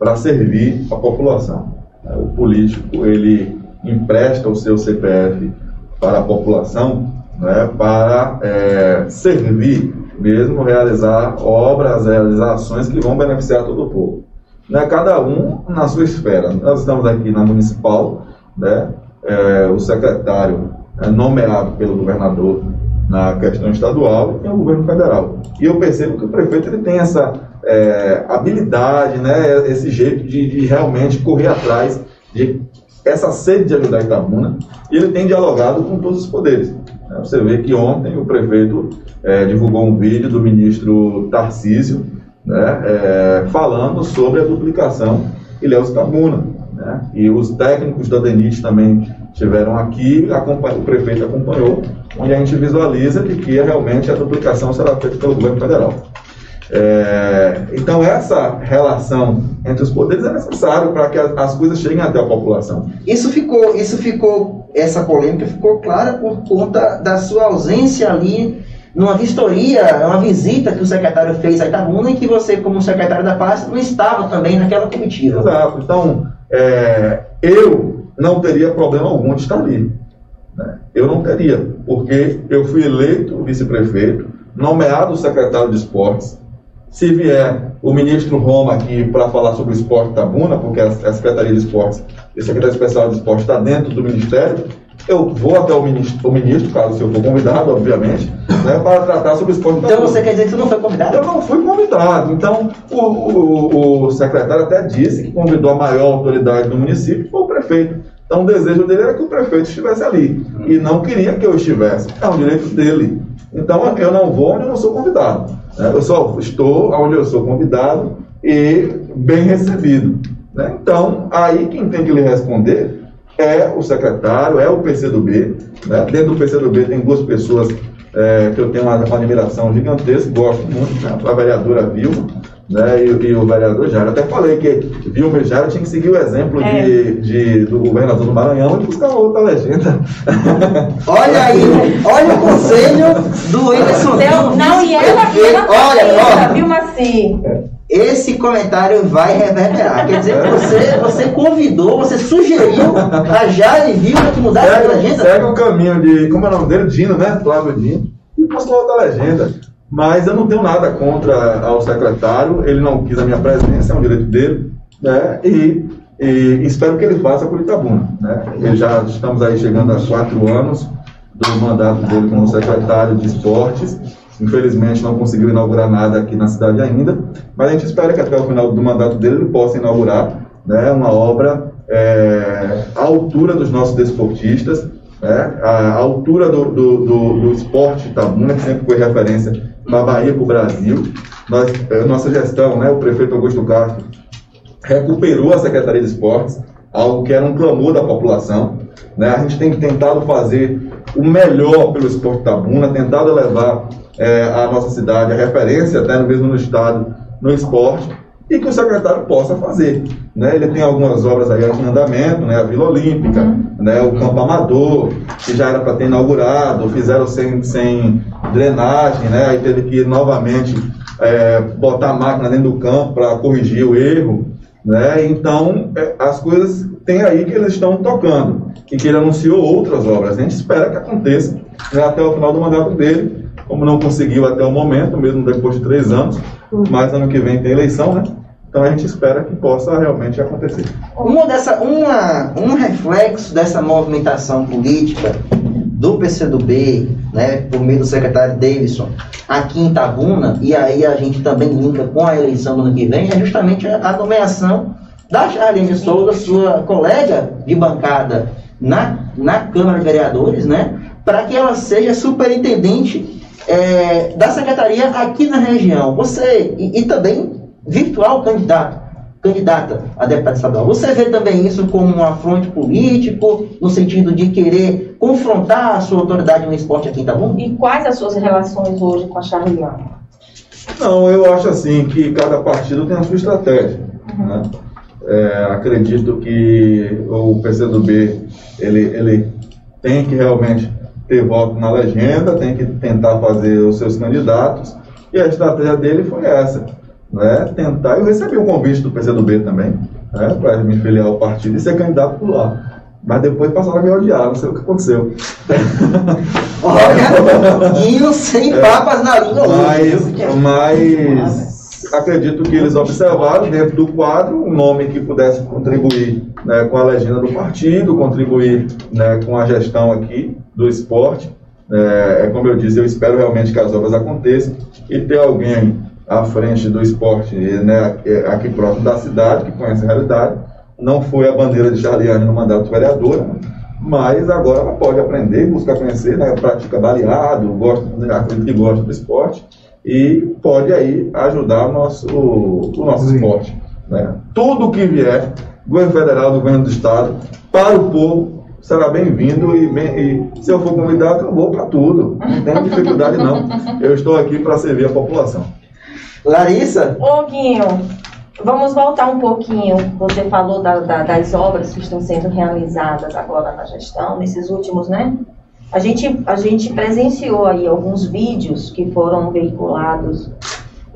para servir a população. O político, ele empresta o seu CPF para a população né, para é, servir mesmo, realizar obras, realizar ações que vão beneficiar todo o povo. Né, cada um na sua esfera. Nós estamos aqui na municipal, né, é, o secretário é nomeado pelo governador na questão estadual e tem o governo federal. E eu percebo que o prefeito ele tem essa é, habilidade, né, esse jeito de, de realmente correr atrás de essa sede de ajudar Itabuna e ele tem dialogado com todos os poderes. né. Você vê que ontem o prefeito é, divulgou um vídeo do ministro Tarcísio né, é, falando sobre a duplicação Ilhéus Itabuna. Né? E os técnicos da DENIT também estiveram aqui, o prefeito acompanhou, onde a gente visualiza de que realmente a duplicação será feita pelo governo federal. É, então essa relação entre os poderes é necessário para que as, as coisas cheguem até a população. Isso ficou, isso ficou, essa polêmica ficou clara por conta da sua ausência ali numa vistoria, uma visita que o secretário fez a Itabuna e que você, como secretário da pasta, não estava também naquela comitiva. Exato. Então, é, eu não teria problema algum de estar ali. Né? Eu não teria, porque eu fui eleito vice-prefeito, nomeado secretário de esportes. Se vier o ministro Roma aqui para falar sobre o esporte Tabuna, porque a Secretaria de Esportes e a Secretaria Especial de Esportes está dentro do Ministério, eu vou até o ministro, o ministro caso eu for convidado, obviamente, né, para tratar sobre o esporte Então você quer dizer que você não foi convidado? Eu não fui convidado. Então, o, o, o secretário até disse que convidou a maior autoridade do município, que foi o prefeito. Então, o desejo dele era que o prefeito estivesse ali. E não queria que eu estivesse. É um direito dele. Então, eu não vou onde eu não sou convidado. Né? Eu só estou onde eu sou convidado e bem recebido. Né? Então, aí quem tem que lhe responder é o secretário, é o PCdoB. Né? Dentro do PCdoB tem duas pessoas é, que eu tenho uma, uma, admiração gigantesca, gosto muito, né? a vereadora Vilma né? E, e, o vereador Jair. Até falei que Vilma e Jair tinha que seguir o exemplo é. de, de, do governador do Maranhão e buscar outra legenda. Olha aí, olha o conselho do Emerson Não, não e ela, olha, olha, Vilma sim. Esse comentário vai reverberar. Quer dizer que você, você convidou, você sugeriu a Jair Vilma que mudasse a legenda? Segue o caminho de. Como é o nome dele? Dino, né? Flávio Dino. E postou outra legenda. Mas eu não tenho nada contra ao secretário, ele não quis a minha presença, é um direito dele, né? E, e espero que ele faça por Itabuna, né? Já estamos aí chegando a quatro anos do mandato dele como secretário de esportes. Infelizmente não conseguiu inaugurar nada aqui na cidade ainda, mas a gente espera que até o final do mandato dele ele possa inaugurar né, uma obra é, à altura dos nossos desportistas, né, à altura do, do, do, do esporte Itabuna, que sempre foi referência da Bahia para o Brasil. Nós, é, nossa gestão, né, o prefeito Augusto Castro, recuperou a Secretaria de Esportes, algo que era um clamor da população. Né? A gente tem tentado fazer o melhor pelo esporte Tabuna, tentado levar é, a nossa cidade a referência, até mesmo no estado, no esporte e que o secretário possa fazer. Né? Ele tem algumas obras aí em andamento, né? a Vila Olímpica, uhum. Né? o Campo Amador, que já era para ter inaugurado, fizeram sem, sem drenagem, né? aí teve que novamente é, botar a máquina dentro do campo para corrigir o erro. Né? Então, é, as coisas tem aí que eles estão tocando e que ele anunciou outras obras. A gente espera que aconteça né, até o final do mandato dele, como não conseguiu até o momento, mesmo depois de três anos, uhum. mas ano que vem tem eleição, né? Então a gente espera que possa realmente acontecer. Uma dessa, uma, um reflexo dessa movimentação política do PCdoB, né, por meio do secretário Davidson, aqui em Tabuna, e aí a gente também linka com a eleição do ano que vem, é justamente a, nomeação da Charlene Souza, sua colega de bancada na, na Câmara de Vereadores, né, para que ela seja superintendente é, da secretaria aqui na região. Você, e, e também virtual candidato, candidata a deputada estadual. Você vê também isso como um afronte político, no sentido de querer confrontar a sua autoridade no esporte aqui, tá bom? E quais as suas relações hoje com a Charliane? Não, eu acho assim que cada partido tem a sua estratégia. Uhum. Né? É, acredito que o PCdoB ele, ele tem que realmente ter voto na legenda, tem que tentar fazer os seus candidatos, e a estratégia dele foi essa né, tentar. Eu recebi um convite do PCdoB também, né, para me filiar ao partido e ser candidato por lá. Mas depois passaram a me odiar, não sei o que aconteceu. Olha, Guinho sem é, papas na língua mas, mas acredito que eles observaram dentro do quadro um nome que pudesse contribuir né, com a legenda do partido, contribuir né, com a gestão aqui do esporte. É, é como eu disse, eu espero realmente que as obras aconteçam e ter alguém à frente do esporte, né, aqui próximo da cidade, que conhece a realidade. Não foi a bandeira de Charliane no mandato de vereadora, mas agora ela pode aprender, buscar conhecer, né, pratica baleado, gosta, acredito que gosta do esporte, e pode aí ajudar o nosso, o nosso esporte. Né. Tudo que vier, governo federal, governo do estado, para o povo, será bem-vindo e, bem, e, se eu for convidado, eu vou para tudo. Não tem dificuldade não. Eu estou aqui para servir a população. Larissa? Ô, Guinho, vamos voltar um pouquinho. Você falou da, da, das obras que estão sendo realizadas agora na gestão, nesses últimos, né? A gente, a gente presenciou aí alguns vídeos que foram veiculados,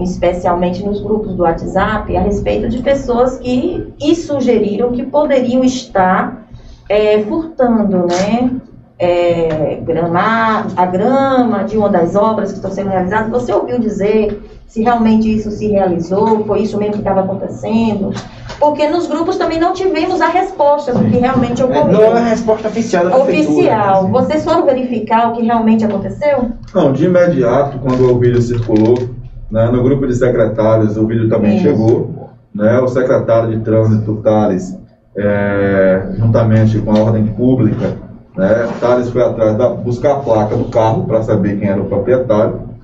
especialmente nos grupos do WhatsApp, a respeito de pessoas que e sugeriram que poderiam estar é, furtando, né? É, grama, a grama de uma das obras que estão sendo realizadas. Você ouviu dizer se realmente isso se realizou, foi isso mesmo que estava acontecendo? Porque nos grupos também não tivemos a resposta do que realmente ocorreu. Não é uma resposta oficial da Oficial. Vocês foram verificar o que realmente aconteceu? Não, de imediato, quando o vídeo circulou, né, no grupo de secretários, o vídeo também Isso. chegou. Né, o secretário de Trânsito, Thales, é, juntamente com a ordem pública, né, Thales foi atrás da buscar a placa do carro para saber quem era o proprietário.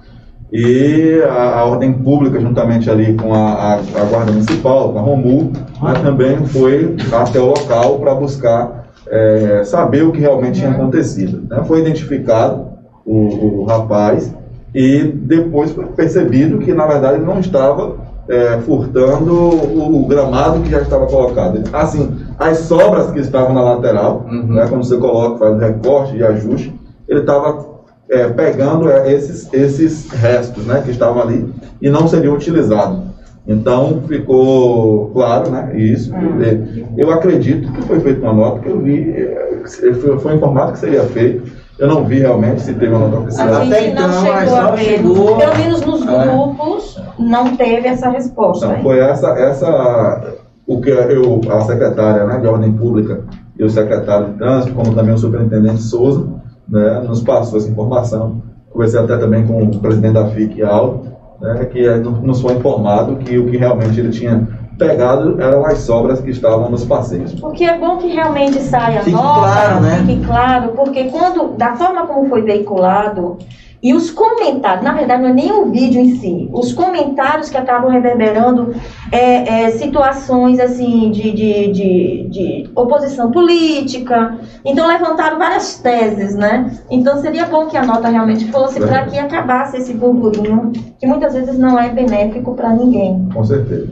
E a, a ordem pública, juntamente ali com a, a, a Guarda Municipal, com a Romul, né, também foi até o local para buscar é, saber o que realmente tinha acontecido. né. Foi identificado o, o rapaz e depois foi percebido que, na verdade, ele não estava é, furtando o, o gramado que já estava colocado. Assim, as sobras que estavam na lateral, Uhum. né, quando você coloca, faz o recorte e ajuste, ele estava é, pegando é, esses, esses restos né, que estavam ali e não seriam utilizados. Então ficou claro, né? Isso. É, Eu acredito que foi feita uma nota que eu vi, é, foi, foi informado que seria feito. Eu não vi realmente se teve uma nota oficial. Até então, não chegou a só ver. chegou- Pelo menos nos É. grupos não teve essa resposta. Então, foi essa, essa o que eu, a secretária né, de Ordem Pública e o secretário de Trânsito, como também o superintendente Souza, né, nos passou essa informação. Conversei até também com o presidente da FIC, Aldo, né, que eh, nos foi informado que o que realmente ele tinha pegado eram as sobras que estavam nos passeios. Porque é bom que realmente saia Fique nota, claro, né? fique claro, porque quando, da forma como foi veiculado, e os comentários, na verdade não é nem o vídeo em si, os comentários que acabam reverberando é, é, situações assim de, de, de, de oposição política, então levantaram várias teses, né? Então seria bom que a nota realmente fosse para que acabasse esse burburinho, que muitas vezes não é benéfico para ninguém. Com certeza.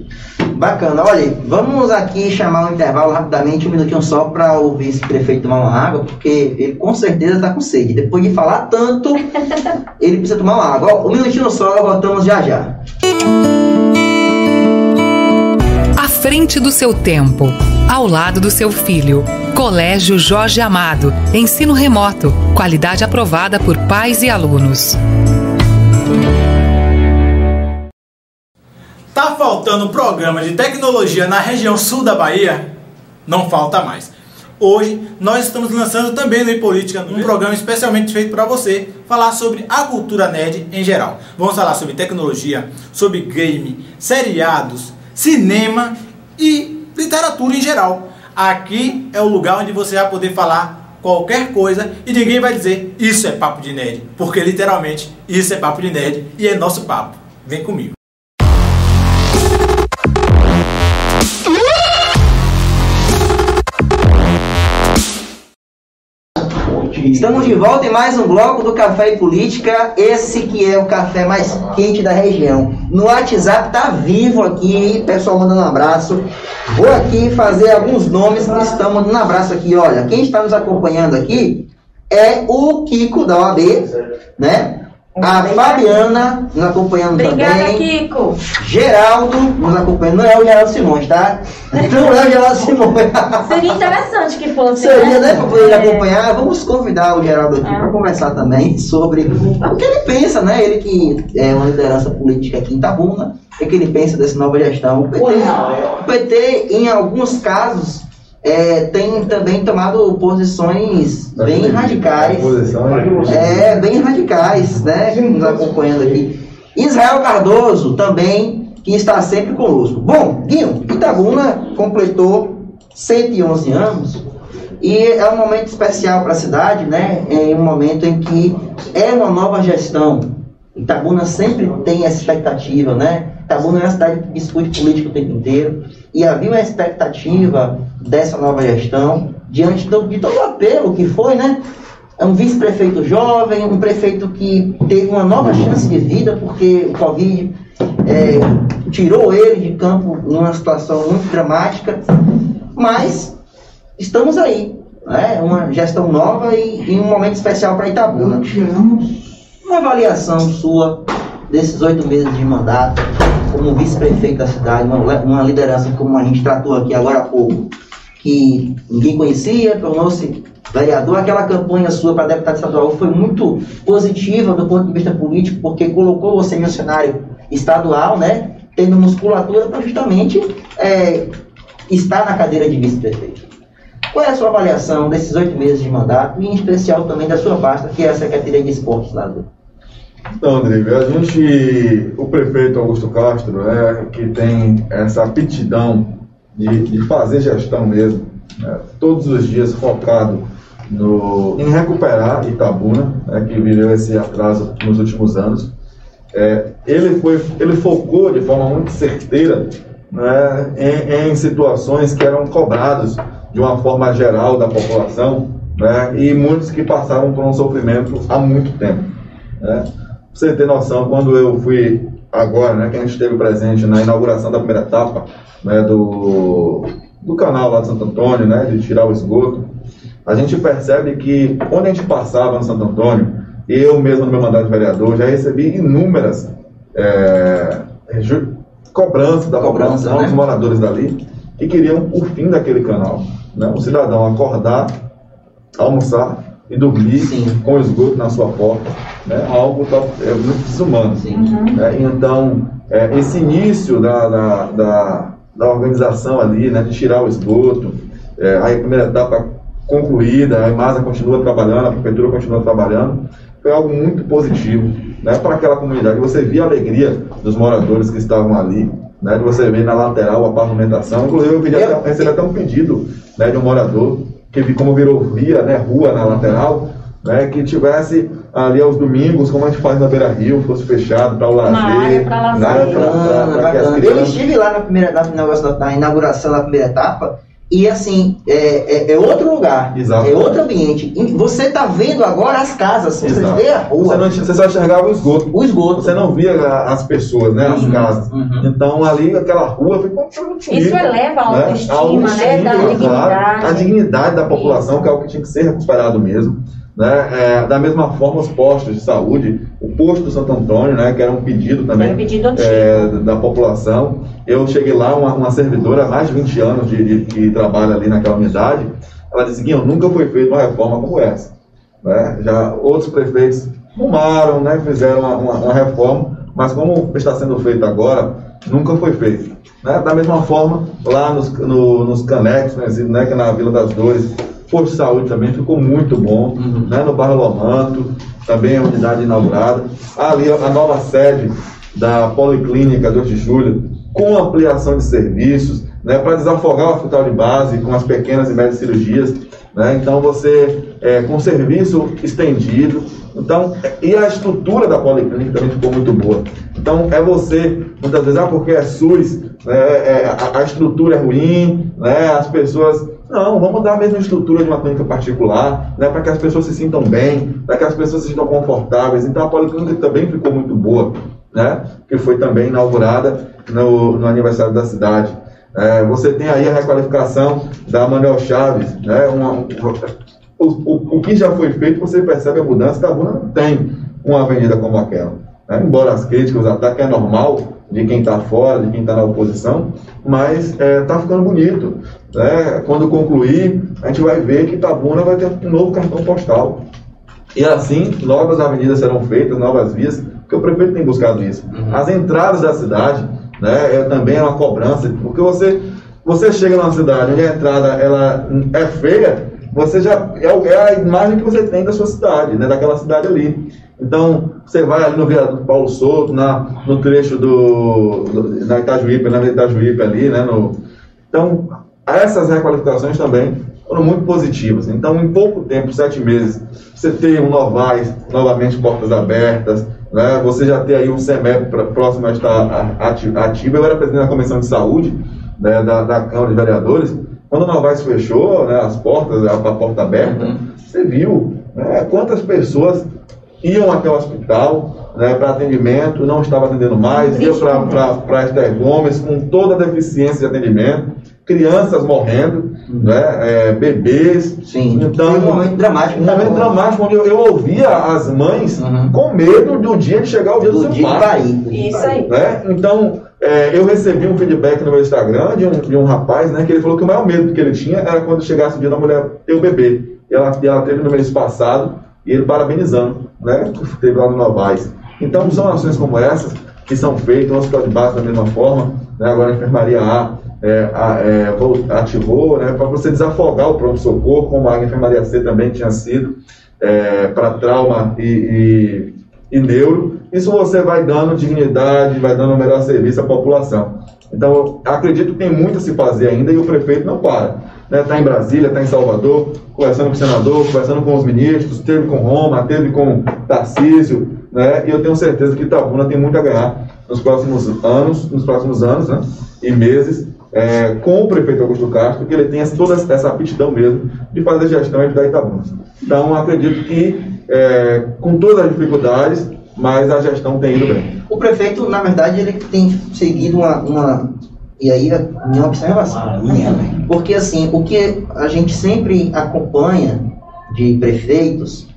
Bacana, olha, vamos aqui chamar um intervalo rapidamente, um minutinho só para o vice-prefeito tomar uma água, porque ele com certeza está com sede. Depois de falar tanto, ele precisa tomar uma água. Um minutinho só, voltamos já já. À frente do seu tempo, ao lado do seu filho. Colégio Jorge Amado. Ensino remoto. Qualidade aprovada por pais e alunos. Tá faltando programa de tecnologia na região sul da Bahia? Não falta mais. Hoje nós estamos lançando também no Política um programa especialmente feito para você falar sobre a cultura nerd em geral. Vamos falar sobre tecnologia, sobre game, seriados, cinema e literatura em geral. Aqui é o lugar onde você vai poder falar qualquer coisa e ninguém vai dizer isso é papo de nerd, porque literalmente isso é papo de nerd e é nosso papo. Vem comigo. Estamos de volta em mais um bloco do Café e Política, esse que é o café mais quente da região. No WhatsApp tá vivo aqui, pessoal mandando um abraço. Vou aqui fazer alguns nomes que estão mandando um abraço aqui. Olha, quem está nos acompanhando aqui é o Kiko da OAB, né? A Fabiana nos acompanhando Obrigada, também. Kiko. Geraldo nos acompanhando. Não é o Geraldo Simões, tá? Não é o Geraldo Simões. Seria interessante que fosse. Seria, né, para poder acompanhar, vamos convidar o Geraldo aqui Ah. para conversar também sobre o que ele pensa, né? Ele que é uma liderança política aqui em Itabuna, o que ele pensa dessa nova gestão. O PT, o PT em alguns casos, é, tem também tomado posições bem radicais. É, bem radicais, né? Nos acompanhando aqui. Israel Cardoso também, que está sempre conosco. Bom, Guinho, Itabuna completou 111 anos e é um momento especial para a cidade, né? É um momento em que é uma nova gestão. Itabuna sempre tem essa expectativa, né? Itabuna é uma cidade que discute política o tempo inteiro e havia uma expectativa dessa nova gestão diante do- de todo o apelo que foi, né? É um vice-prefeito jovem, um prefeito que teve uma nova chance de vida, porque o Covid é, tirou ele de campo numa situação muito dramática. Mas estamos aí. né? uma gestão nova e, e um momento especial para Itabuna. Uma avaliação sua desses oito meses de mandato, como vice-prefeito da cidade, uma, uma liderança como a gente tratou aqui agora há pouco, que ninguém conhecia, tornou-se vereador, aquela campanha sua para deputado estadual foi muito positiva do ponto de vista político, porque colocou você em cenário estadual, né? Tendo musculatura para justamente é, estar na cadeira de vice-prefeito. Qual é a sua avaliação desses oito meses de mandato e, em especial, também da sua pasta, que é a Secretaria de Esportes lá do então, Rodrigo, a gente, o prefeito Augusto Castro, é que tem essa aptidão de, de fazer gestão mesmo, né, todos os dias focado no, em recuperar Itabuna, né, que viveu esse atraso nos últimos anos. É, ele, foi, ele focou de forma muito certeira né, em, em, situações que eram cobradas de uma forma geral da população né, e muitos que passaram por um sofrimento há muito tempo. Né. Você ter noção, quando eu fui agora, né, que a gente esteve presente na inauguração da primeira etapa né, do, do canal lá de Santo Antônio, né, de tirar o esgoto, a gente percebe que quando a gente passava no Santo Antônio, eu mesmo no meu mandato de vereador já recebi inúmeras é, cobranças da população, né? dos moradores dali, que queriam o fim daquele canal. Né? O cidadão acordar, almoçar e dormir Sim. com esgoto na sua porta. Né? Algo tá, é muito desumano. Né? Então, é, esse início da, da, da, da, organização ali, né, de tirar o esgoto, é, aí a primeira etapa concluída, a Imasa continua trabalhando, a prefeitura continua trabalhando, foi algo muito positivo né, para aquela comunidade. Você via a alegria dos moradores que estavam ali, né, de você ver na lateral a pavimentação. Inclusive, eu, pedi até, recebi até um pedido né, de um morador que vi como virou via, né, rua na lateral, né, que tivesse ali aos domingos, como a gente faz na Beira Rio, fosse fechado para o lazer. Para lazer. Eu estive lá na primeira na, na inauguração da primeira etapa e assim, é, é, é, outro lugar, Exato. é outro ambiente. Você está vendo agora as casas, você Exato. vê a rua. Você, não, você só enxergava o esgoto. O esgoto. Você não via as pessoas, né, as uhum. casas. Uhum. Então ali aquela rua ficou muito Isso eleva a né? autoestima, né? né? Da dignidade. A dignidade da população, Isso. que é o que tinha que ser recuperado mesmo. Né? É, da mesma forma, os postos de saúde, o posto do Santo Antônio, né, que era um pedido também um pedido é, da população. Eu cheguei lá, uma, uma servidora há mais de 20 anos de, de, que trabalha ali naquela unidade, ela disse que nunca foi feita uma reforma como essa. Né? Já outros prefeitos fumaram, né, fizeram uma, uma, uma, reforma, mas como está sendo feito agora, nunca foi feito. Né? Da mesma forma, lá nos, no, nos canecos, né, que é na Vila das Dores, de saúde também ficou muito bom, uhum. né? no bairro Lomanto, também é unidade inaugurada. Ali a nova sede da Policlínica 2 de Julho, com ampliação de serviços, né, para desafogar o hospital de base com as pequenas e médias cirurgias. Né? Então você, é, com serviço estendido, então, e a estrutura da policlínica também ficou muito boa. Então, é você, muitas vezes, ah, porque é SUS, né, é, a, a, estrutura é ruim, né, as pessoas não, vamos dar a mesma estrutura de uma clínica particular, né, para que as pessoas se sintam bem, para que as pessoas se sintam confortáveis. Então a policlínica também ficou muito boa, né, que foi também inaugurada no, no aniversário da cidade. É, você tem aí a requalificação da Manuel Chaves, né, uma, um, o, o, o, que já foi feito, você percebe a mudança, Tabuna não tem uma avenida como aquela. Né? Embora as críticas, os ataques é normal, de quem está fora, de quem está na oposição, mas está é, tá ficando bonito. Né? Quando concluir, a gente vai ver que Itabuna vai ter um novo cartão postal. E assim, novas avenidas serão feitas, novas vias, porque o prefeito tem buscado isso. Uhum. As entradas da cidade né, é, também é uma cobrança, porque você, você chega numa cidade onde a entrada ela é feia, você já é, é a imagem que você tem da sua cidade, né, daquela cidade ali. Então, você vai ali no viaduto Paulo Souto, na, no trecho do, do na Itajuípe, na Itajuípe ali, né? No, então, essas requalificações também foram muito positivas. Então, em pouco tempo, sete meses, você tem um Novais, novamente portas abertas, né? você já tem aí um CEMEP próximo a estar ativo. Eu era presidente da Comissão de Saúde né, da, da Câmara de Vereadores. Quando o Novais fechou né, as portas, a, a porta aberta, uhum. você viu né, quantas pessoas iam até o hospital, né, para atendimento, não estava atendendo mais, ia para Esther Gomes com toda a deficiência de atendimento, crianças morrendo, né, é, bebês. Sim, então, foi um momento dramático. Um momento dramático onde eu, eu ouvia as mães Uhum. com medo do dia de chegar o dia do, do seu dia parto. parir. Isso aí. Né? Então, é, eu recebi um feedback no meu Instagram de um, de um rapaz né, que ele falou que o maior medo que ele tinha era quando chegasse o dia da mulher ter o bebê. E ela, e ela teve no mês passado, e ele parabenizando, né? Teve lá no Novaes. Então, são ações como essas que são feitas, o Hospital de Base da mesma forma, né? agora a Enfermaria A, é, é, ativou, né? para você desafogar o pronto-socorro, como a Enfermaria C também tinha sido, para trauma e, e, e neuro. Isso você vai dando dignidade, vai dando um melhor serviço à população. Então, acredito que tem muito a se fazer ainda e o prefeito não para. Está em Brasília, está em Salvador, conversando com o senador, conversando com os ministros, teve com Roma, teve com Tarcísio, né? e eu tenho certeza que Itabuna tem muito a ganhar nos próximos anos, nos próximos anos né? e meses, é, com o prefeito Augusto Castro, que ele tenha toda essa aptidão mesmo de fazer gestão e ajudar Itabuna. Então, acredito que, é, com todas as dificuldades, mas a gestão tem ido bem. O prefeito, na verdade, ele tem seguido uma. uma- e aí, a minha observação. Porque, assim, o que a gente sempre acompanha de prefeitos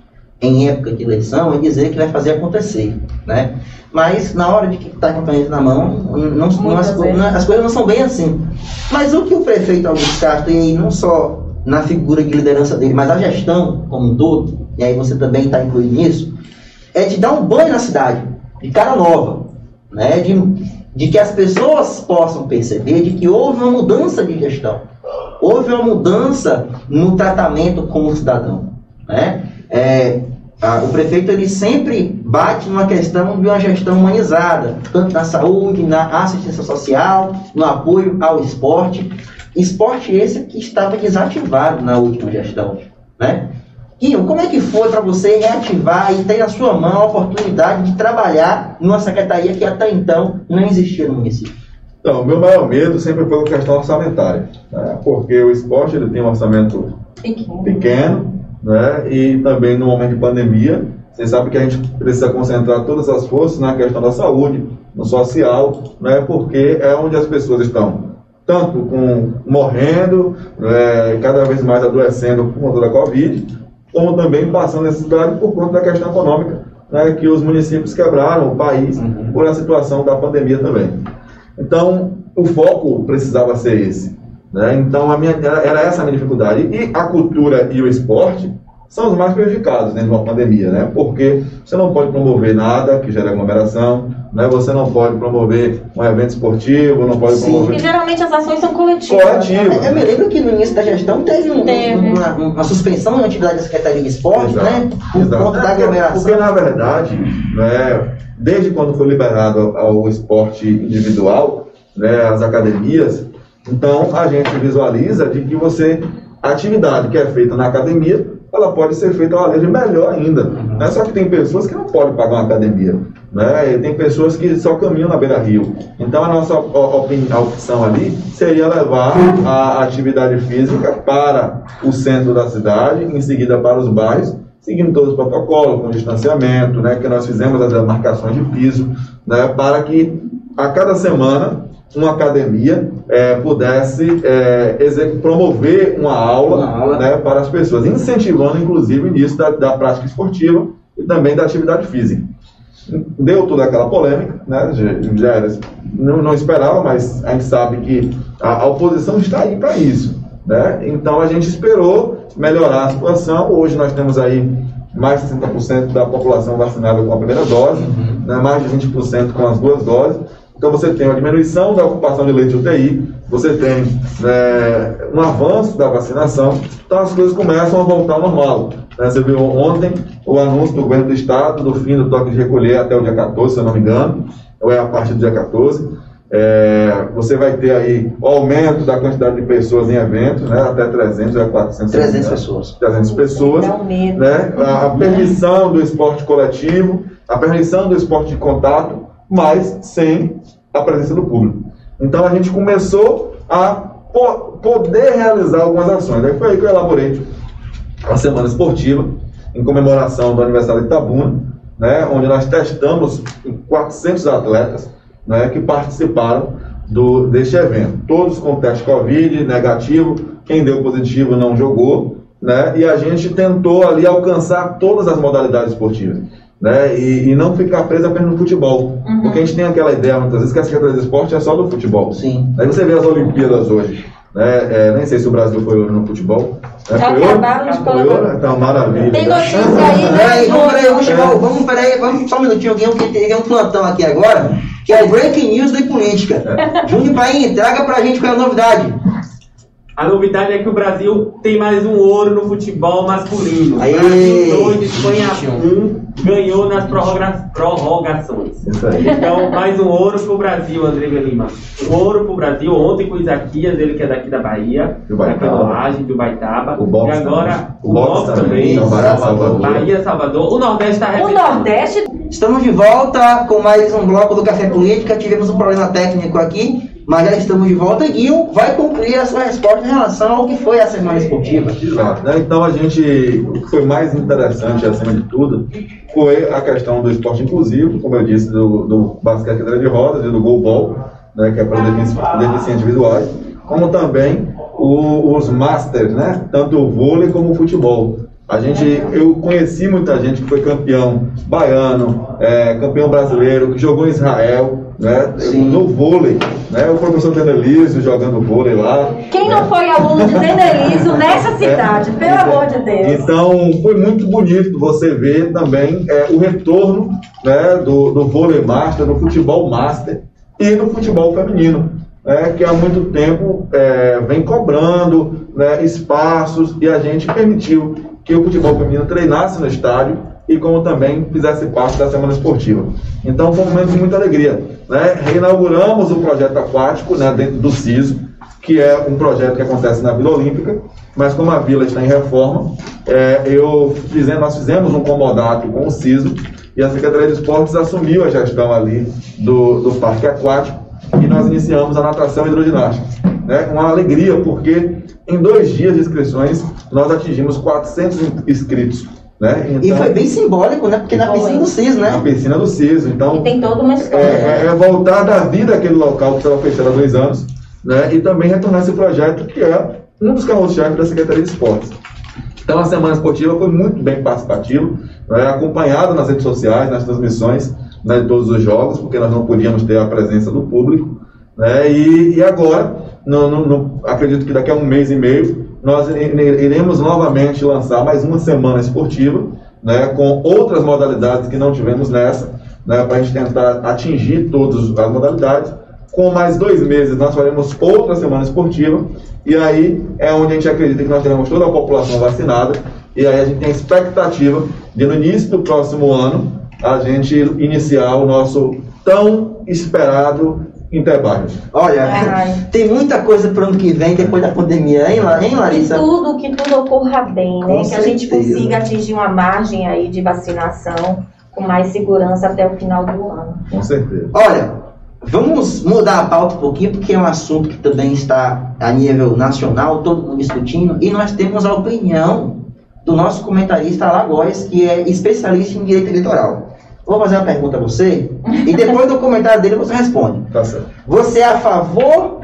em época de eleição é dizer que vai fazer acontecer, né? Mas na hora de que está com a caneta na mão, não, não- as, não- as coisas não são bem assim. Mas o que o prefeito Augusto Castro, e não só na figura de liderança dele, mas a gestão como um todo, e aí você também está incluído nisso, é de dar um banho na cidade, de cara nova, né? De, de que as pessoas possam perceber de que houve uma mudança de gestão, houve uma mudança no tratamento com o cidadão, né? É, a- o prefeito ele sempre bate numa questão de uma gestão humanizada, tanto na saúde, na assistência social, no apoio ao esporte. Esporte esse que estava desativado na última gestão, né? Ian, como é que foi para você reativar e ter na sua mão a oportunidade de trabalhar numa secretaria que até então não existia no município? Então, o meu maior medo sempre foi a questão orçamentária, né? porque o esporte ele tem um orçamento Pequeno. pequeno, né? E também no momento de pandemia, vocês sabem que a gente precisa concentrar todas as forças na questão da saúde, no social, né? Porque é onde as pessoas estão tanto com morrendo, né? cada vez mais adoecendo por conta da Covid, como também passando necessidade por conta da questão econômica, né? Que os municípios quebraram o país por a situação da pandemia também. Então, o foco precisava ser esse. Né? Então, a minha, era, era essa a minha dificuldade. E a cultura e o esporte são os mais prejudicados dentro de uma pandemia, né? porque você não pode promover nada que gere aglomeração, né? você não pode promover um evento esportivo, não pode Sim. E promover... geralmente as ações são coletivas. Coletivo. Eu me lembro que no início da gestão teve, um- Teve. Uma, uma suspensão na atividade da Secretaria de Esporte, Exato, né? Por exato. conta da Porque- aglomeração. Porque, na verdade, né, desde quando foi liberado ao esporte individual, né, as academias, então a gente visualiza de que você, a atividade que é feita na academia, ela pode ser feita ar livre melhor ainda. Né? Só que tem pessoas que não podem pagar uma academia. Né? E tem pessoas que só caminham na beira-rio. Então a nossa a opção ali seria levar a atividade física para o centro da cidade, em seguida para os bairros, seguindo todos os protocolos, com distanciamento, né, que nós fizemos as demarcações de piso, né, para que a cada semana uma academia eh, pudesse exec- promover uma aula, Uma aula. né, para as pessoas, incentivando inclusive o início da, da prática esportiva e também da atividade física. Deu toda aquela polêmica, né, já- era- não, não esperava, mas a gente sabe que a, a oposição está aí para isso. Né? Então a gente esperou melhorar a situação. Hoje nós temos aí mais de 60% da população vacinada com a primeira dose, né? mais de 20% com as duas doses. Então você tem uma diminuição da ocupação de leite UTI, você tem né, um avanço da vacinação, então as coisas começam a voltar ao normal. né? Você viu ontem o anúncio do governo do estado do fim do toque de recolher até o dia 14, se eu não me engano, ou é a partir do dia 14. É, você vai ter aí o aumento da quantidade de pessoas em eventos, né, até 300 a 400 300 pessoas. 300 pessoas né? A, a permissão do esporte coletivo, a permissão do esporte de contato, mas sem a presença do público. Então a gente começou a po- poder realizar algumas ações. Aí foi aí que eu elaborei a semana esportiva em comemoração do aniversário de Itabuna, né, onde nós testamos 400 atletas né, que participaram do, deste evento. Todos com teste Covid negativo, quem deu positivo não jogou, né, e a gente tentou ali alcançar todas as modalidades esportivas. Né, e, e não ficar preso apenas no futebol. Uhum. Porque a gente tem aquela ideia, muitas vezes, que a Secretaria de Esporte é só do futebol. Sim. Aí você vê as Olimpíadas hoje. Né? É, nem sei se o Brasil foi ouro no futebol. Né? Já Foi ouro? acabaram de Foi colocar. ouro? Então, maravilha. Tem notícia aí, né? Peraí, vamos, peraí, vamos, É. chegar, vamos, peraí, vamos só um minutinho, alguém que tem um plantão aqui agora, que é o Breaking News da política. Júnior Paim, traga pra gente qual é a novidade. A novidade é que o Brasil tem mais um ouro no futebol masculino. Aê! Brasil 2, Espanha 1, ganhou nas prorroga- prorrogações. Isso aí. Então, mais um ouro pro Brasil, André Lima. Um ouro pro Brasil, ontem com o Isaquias, ele que é daqui da Bahia, Do da canoagem, do Baitaba. O boxe e agora o O boxe boxe também, também. então, Bahia, Salvador. Bahia, Salvador. O Nordeste está O arrebentando. Nordeste Estamos de volta com mais um bloco do Café Política. Tivemos um problema técnico aqui, mas já estamos de volta. E Guil vai concluir a sua resposta em relação ao que foi a semana esportiva. Exato. né? Então a gente, o que foi mais interessante acima de tudo, foi a questão do esporte inclusivo, como eu disse, do, do basquete cadeira de rodas e do goalball, né, que é para defici- deficientes individuais, como também o- os masters, né, tanto o vôlei como o futebol. A gente, eu conheci muita gente que foi campeão baiano, é, campeão brasileiro, que jogou em Israel, né, Sim. no vôlei, né, o professor Denelísio jogando vôlei lá. Quem né. não foi aluno de Deneliso nessa cidade, pelo amor de Deus. Então, foi muito bonito você ver também é, o retorno né, do, do vôlei master, do futebol master e no futebol feminino, né, que há muito tempo é, vem cobrando né, espaços e a gente permitiu que o futebol feminino treinasse no estádio e como também fizesse parte da semana esportiva. Então foi um momento de muita alegria. Né? Reinauguramos o projeto aquático né, dentro do CISO, que é um projeto que acontece na Vila Olímpica, mas como a vila está em reforma, é, eu fizemos, nós fizemos um comodato com o CISO e a Secretaria de Esportes assumiu a gestão ali do, do parque aquático e nós iniciamos a natação e hidroginástica. Né? Uma alegria, porque em dois dias de inscrições nós atingimos 400 inscritos. Né? E foi bem simbólico, né? Porque na Foi. piscina do CIS, na né? piscina do CISO. Então, E tem toda uma é, história. é- é voltar da vida aquele local que estava fechado há dois anos, né? E também retornar esse projeto que é um dos carros-chave da Secretaria de Esportes. Então a semana esportiva foi muito bem participativa, né? acompanhado nas redes sociais, nas transmissões né, de todos os jogos, porque nós não podíamos ter a presença do público. Né? E, e agora, no- no- no- acredito que daqui a um mês e meio, nós iremos novamente lançar mais uma semana esportiva, né, com outras modalidades que não tivemos nessa, né, para a gente tentar atingir todas as modalidades. Com mais dois meses, nós faremos outra semana esportiva, e aí é onde a gente acredita que nós teremos toda a população vacinada, e aí a gente tem a expectativa de, no início do próximo ano, a gente iniciar o nosso tão esperado Interbairros. Olha, Ai. tem muita coisa para o ano que vem, depois da pandemia, hein, hein Que Larissa? tudo, que tudo ocorra bem, né? Com que a gente consiga atingir uma margem aí de vacinação com mais segurança até o final do ano. Com certeza. Olha, vamos mudar a pauta um pouquinho, porque é um assunto que também está a nível nacional, todo mundo discutindo, e nós temos a opinião do nosso comentarista Alagoas, que é especialista em direito eleitoral. Vou fazer uma pergunta a você, e depois do comentário dele você responde. Tá certo. Você é a favor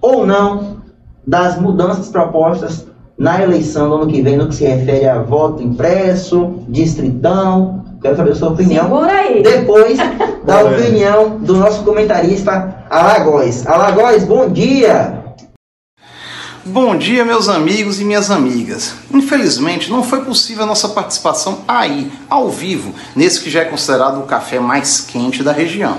ou não das mudanças propostas na eleição do ano que vem, no que se refere a voto impresso, distritão? Quero saber a sua opinião. Segura aí. Depois da opinião do nosso comentarista Alagoas. Alagoas, bom dia! Bom dia, meus amigos e minhas amigas. Infelizmente, não foi possível a nossa participação aí, ao vivo, nesse que já é considerado o café mais quente da região.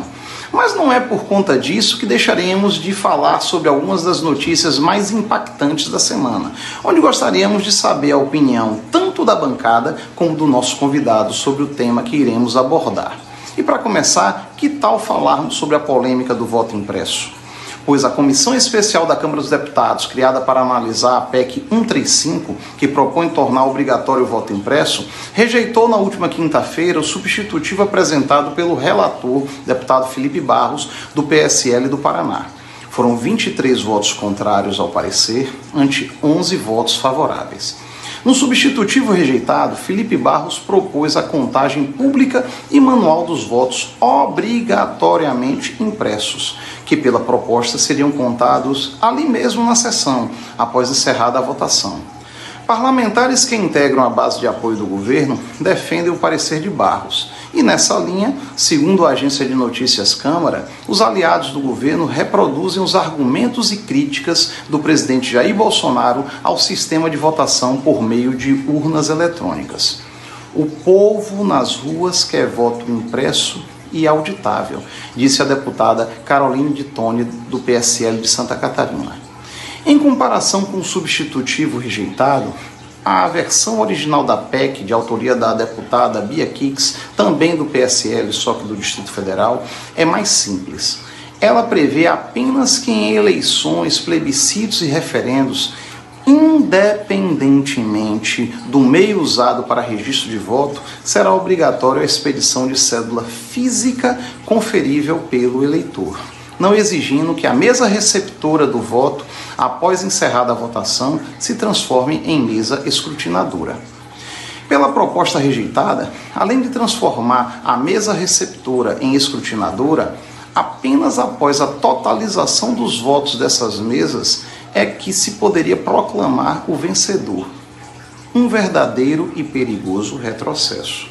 Mas não é por conta disso que deixaremos de falar sobre algumas das notícias mais impactantes da semana, onde gostaríamos de saber a opinião tanto da bancada como do nosso convidado sobre o tema que iremos abordar. E para começar, que tal falarmos sobre a polêmica do voto impresso? Pois a Comissão Especial da Câmara dos Deputados, criada para analisar a PEC 135, que propõe tornar obrigatório o voto impresso, rejeitou na última quinta-feira o substitutivo apresentado pelo relator, deputado Felipe Barros, do PSL do Paraná. Foram 23 votos contrários ao parecer, ante 11 votos favoráveis. No substitutivo rejeitado, Felipe Barros propôs a contagem pública e manual dos votos obrigatoriamente impressos, que pela proposta seriam contados ali mesmo na sessão, após encerrada a votação. Parlamentares que integram a base de apoio do governo defendem o parecer de Barros. E nessa linha, segundo a agência de notícias Câmara, os aliados do governo reproduzem os argumentos e críticas do presidente Jair Bolsonaro ao sistema de votação por meio de urnas eletrônicas. O povo nas ruas quer voto impresso e auditável, disse a deputada Caroline de Tone, do PSL de Santa Catarina. Em comparação com o substitutivo rejeitado, a versão original da PEC, de autoria da deputada Bia Kix, também do PSL, só que do Distrito Federal, é mais simples. Ela prevê apenas que em eleições, plebiscitos e referendos, independentemente do meio usado para registro de voto, será obrigatória a expedição de cédula física conferível pelo eleitor não exigindo que a mesa receptora do voto, após encerrada a votação, se transforme em mesa escrutinadora. Pela proposta rejeitada, além de transformar a mesa receptora em escrutinadora, apenas após a totalização dos votos dessas mesas é que se poderia proclamar o vencedor. Um verdadeiro e perigoso retrocesso.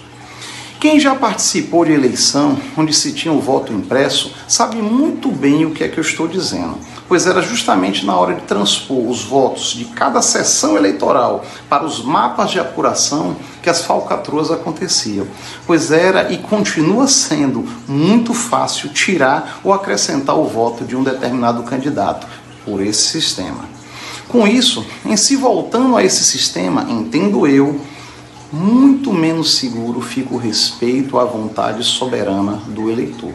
Quem já participou de eleição onde se tinha o voto impresso sabe muito bem o que é que eu estou dizendo, pois era justamente na hora de transpor os votos de cada sessão eleitoral para os mapas de apuração que as falcatruas aconteciam, pois era e continua sendo muito fácil tirar ou acrescentar o voto de um determinado candidato por esse sistema. Com isso, em se voltando a esse sistema, entendo eu muito menos seguro fica o respeito à vontade soberana do eleitor.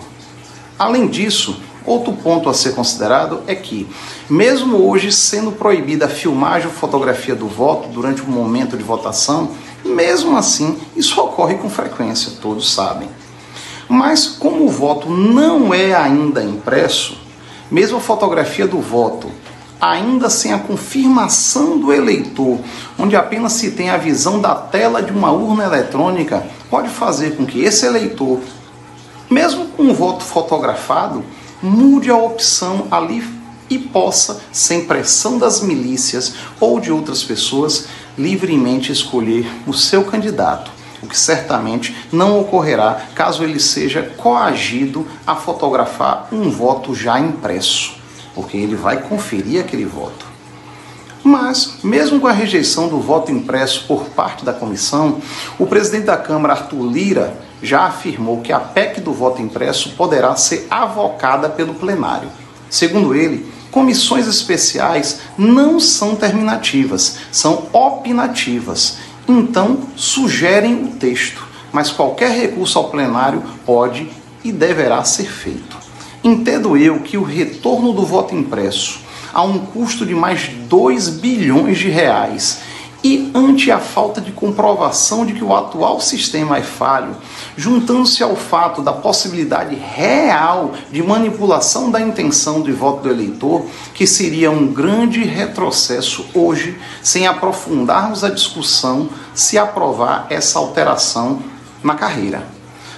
Além disso, outro ponto a ser considerado é que, mesmo hoje sendo proibida a filmagem ou fotografia do voto durante o momento de votação, mesmo assim isso ocorre com frequência, todos sabem. Mas como o voto não é ainda impresso, mesmo a fotografia do voto ainda sem a confirmação do eleitor, onde apenas se tem a visão da tela de uma urna eletrônica, pode fazer com que esse eleitor, mesmo com o voto fotografado, mude a opção ali e possa, sem pressão das milícias ou de outras pessoas, livremente escolher o seu candidato, o que certamente não ocorrerá caso ele seja coagido a fotografar um voto já impresso porque ele vai conferir aquele voto. Mas, mesmo com a rejeição do voto impresso por parte da comissão, o presidente da Câmara, Arthur Lira, já afirmou que a PEC do voto impresso poderá ser avocada pelo plenário. Segundo ele, comissões especiais não são terminativas, são opinativas. Então, sugerem o texto, mas qualquer recurso ao plenário pode e deverá ser feito. Entendo eu que o retorno do voto impresso a um custo de mais 2 bilhões de reais e ante a falta de comprovação de que o atual sistema é falho, juntando-se ao fato da possibilidade real de manipulação da intenção de voto do eleitor, que seria um grande retrocesso hoje, sem aprofundarmos a discussão se aprovar essa alteração na carreira.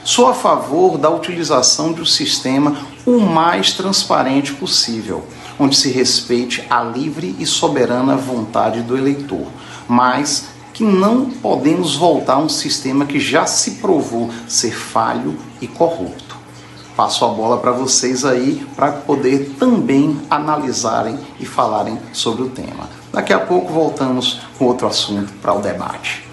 Sou a favor da utilização de um sistema o mais transparente possível, onde se respeite a livre e soberana vontade do eleitor, mas que não podemos voltar a um sistema que já se provou ser falho e corrupto. Passo a bola para vocês aí para poder também analisarem e falarem sobre o tema. Daqui a pouco voltamos com outro assunto para o debate.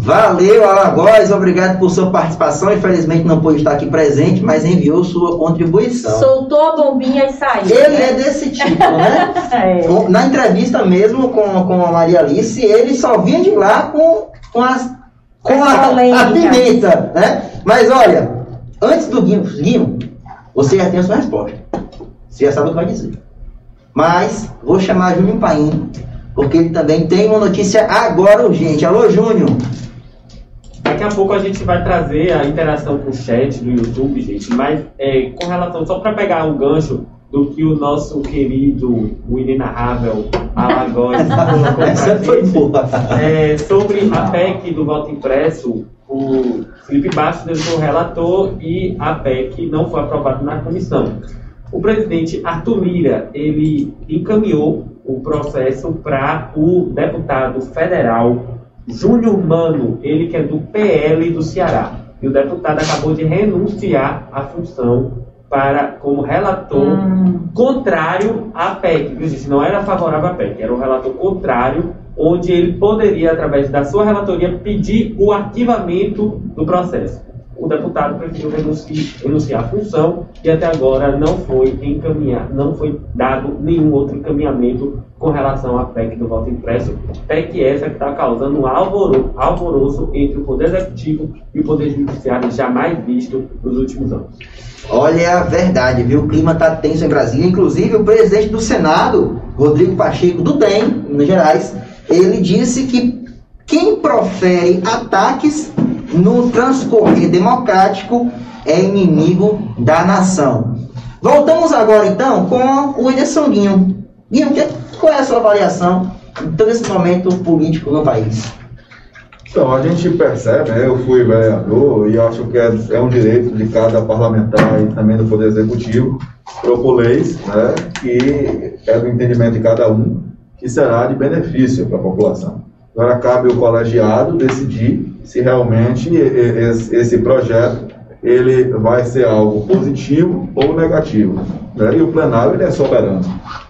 Valeu, Alagoas, obrigado por sua participação. Infelizmente não pôde estar aqui presente, mas enviou sua contribuição. Soltou a bombinha e saiu. Ele né? é desse tipo, né? é. Na entrevista mesmo com, com a Maria Alice, ele só vinha de lá com, com, as, com a, a, pimenta, né? Mas olha, antes do Guinho, Guinho, você já tem a sua resposta. Você já sabe o que vai dizer. Mas vou chamar Júnior Paim, porque ele também tem uma notícia agora urgente. Alô, Júnior. Daqui a pouco a gente vai trazer a interação com o chat do YouTube, gente, mas é, com relação, só para pegar um gancho do que o nosso querido, o inenarrável Alagoas Essa foi boa. é, sobre a PEC do voto impresso, o Felipe Bastos foi o relator e a PEC não foi aprovada na comissão. O presidente Arthur Lira, ele encaminhou o processo para o deputado federal Júnior Mano, ele que é do PL do Ceará. E o deputado acabou de renunciar à função para como relator Hum. contrário à PEC. Gente? Não era favorável à PEC, era um relator contrário, onde ele poderia, através da sua relatoria, pedir o arquivamento do processo. O deputado preferiu renunciar, à função e até agora não foi encaminhado, não foi dado nenhum outro encaminhamento com relação à PEC do voto impresso. PEC essa que está causando um alvoro, alvoroço entre o Poder Executivo e o Poder Judiciário jamais visto nos últimos anos. Olha a verdade, viu? O clima tá tenso em Brasília. Inclusive, o presidente do Senado, Rodrigo Pacheco, do DEM, Minas Gerais, ele disse que quem profere ataques no transcorrer democrático é inimigo da nação. Voltamos agora, então, com o Ederson Guinho. Guinho, qual é a sua avaliação de todo esse momento político no país? Então, a gente percebe, né, eu fui vereador e acho que é, é um direito de cada parlamentar e também do Poder Executivo propor leis né, que é do entendimento de cada um que será de benefício para a população. Agora cabe ao colegiado decidir se realmente esse projeto ele vai ser algo positivo ou negativo. né? E o plenário ele é soberano.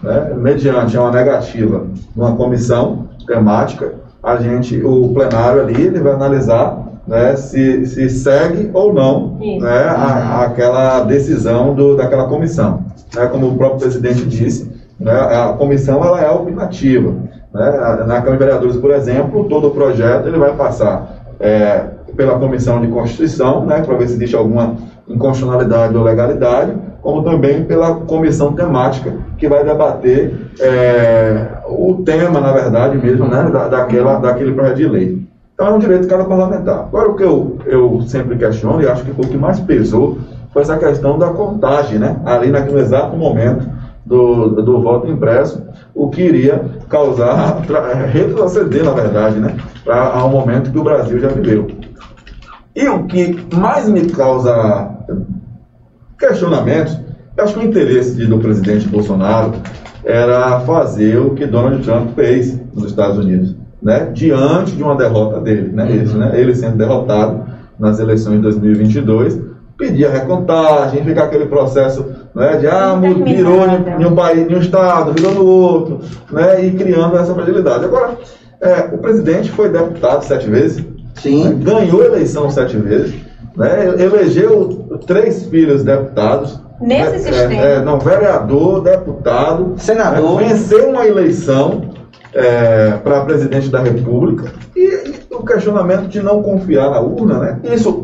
Né? Mediante uma negativa uma comissão temática, a gente, o plenário ali, ele vai analisar né, se, se segue ou não né, a- aquela decisão do, daquela comissão. Né, como o próprio presidente disse, né, a comissão ela é opinativa. Né? Na Câmara de Vereadores, por exemplo, todo o projeto ele vai passar é, pela Comissão de Constituição, né, para ver se existe alguma inconstitucionalidade ou legalidade, como também pela comissão temática, que vai debater é, o tema, na verdade mesmo, né, da, daquela, daquele projeto de lei. Então é um direito de cada parlamentar. Agora, o que eu, eu sempre questiono, e acho que foi o que mais pesou, foi essa questão da contagem, né, ali naquele exato momento do, do voto impresso, o que iria causar, retroceder, na verdade, né, pra, ao momento que o Brasil já viveu. E o que mais me causa questionamentos, acho que o interesse do presidente Bolsonaro era fazer o que Donald Trump fez nos Estados Unidos, né? diante de uma derrota dele. Né? Isso, né? Ele sendo derrotado nas eleições de 2022, pedir a recontagem, ficar aquele processo né, de ah, virou em, em um país, em um estado, virou no outro, né, e criando essa fragilidade. Agora, é, o presidente foi deputado sete vezes, Sim. ganhou a eleição sete vezes, né, elegeu três filhos deputados. Nesse né, sistema. É, é, não, vereador, deputado, Senador. né, venceu uma eleição para presidente da República e, e o questionamento de não confiar na urna, né? Isso,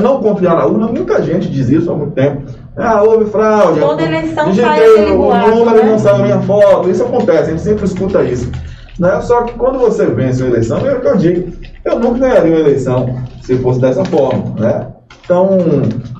não confiar na urna, muita gente diz isso há muito tempo. Ah, houve fraude. Toda eleição digitei o boato, número né? não saiu a minha foto. Isso acontece, a gente sempre escuta isso. Né? Só que quando você vence uma eleição, é o que eu digo, eu nunca ganharia uma eleição se fosse dessa forma. Né? Então,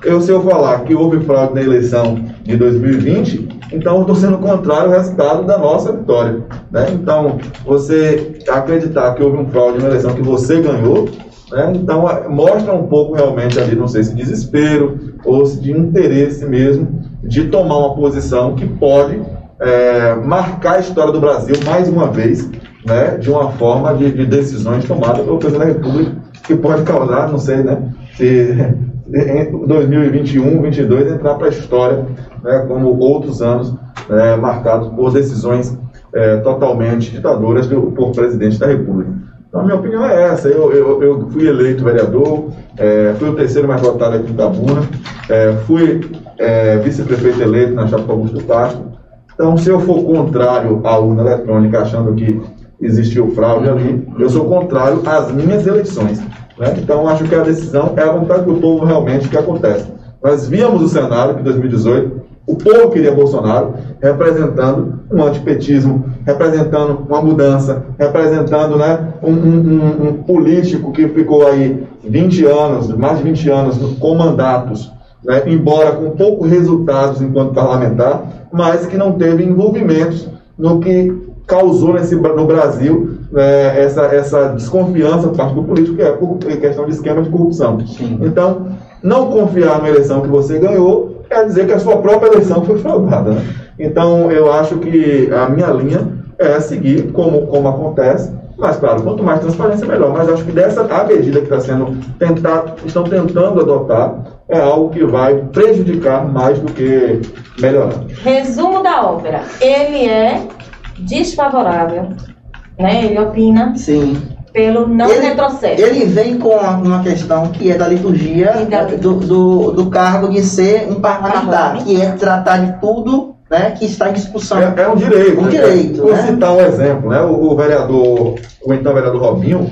eu, se eu falar que houve fraude na eleição de 2020, então eu estou sendo contrário ao resultado da nossa vitória. Né? Então, você acreditar que houve um fraude na eleição que você ganhou, né? então mostra um pouco realmente ali, não sei se desespero ou se de interesse mesmo de tomar uma posição que pode é, marcar a história do Brasil mais uma vez, né, de uma forma de, de decisões tomadas pelo presidente da República, que pode causar, não sei, né, se em 2021, 2022 entrar para a história, né, como outros anos é, marcados por decisões é, totalmente ditadoras do, por presidente da República. Então, a minha opinião é essa. Eu, eu, eu fui eleito vereador, é, fui o terceiro mais votado aqui em Itabuna, é, fui é, vice-prefeito eleito na chapa Augusto Castro. Então, se eu for contrário à urna eletrônica, achando que existiu fraude ali, eu sou contrário às minhas eleições. né? Então, acho que a decisão é a vontade do povo realmente que acontece. Nós víamos o cenário de 2018, o povo queria Bolsonaro representando um antipetismo, representando uma mudança, representando né, um, um- um- político que ficou aí 20 anos, mais de 20 anos, com mandatos né, embora com poucos resultados enquanto parlamentar, mas que não teve envolvimentos no que causou nesse, no Brasil é, essa, essa desconfiança por parte do político, que é por questão de esquema de corrupção. Sim. Então, não confiar na eleição que você ganhou quer dizer que a sua própria eleição foi fraudada. Né? Então, eu acho que a minha linha é seguir como, como acontece, mas, claro, quanto mais transparência, melhor. Mas acho que dessa a medida que está sendo tentado, estão tentando adotar, é algo que vai prejudicar mais do que melhorar. Resumo da ópera. Ele é desfavorável, né? Ele opina Sim. pelo não Ele- retrocesso. Ele vem com uma questão que é da liturgia da- do, do, do cargo de ser um parlamentar, que é tratar de tudo né, que está em discussão. É, é um direito. Um né? direito, Vou né? citar um exemplo, né? O, o vereador, o então vereador Robinho,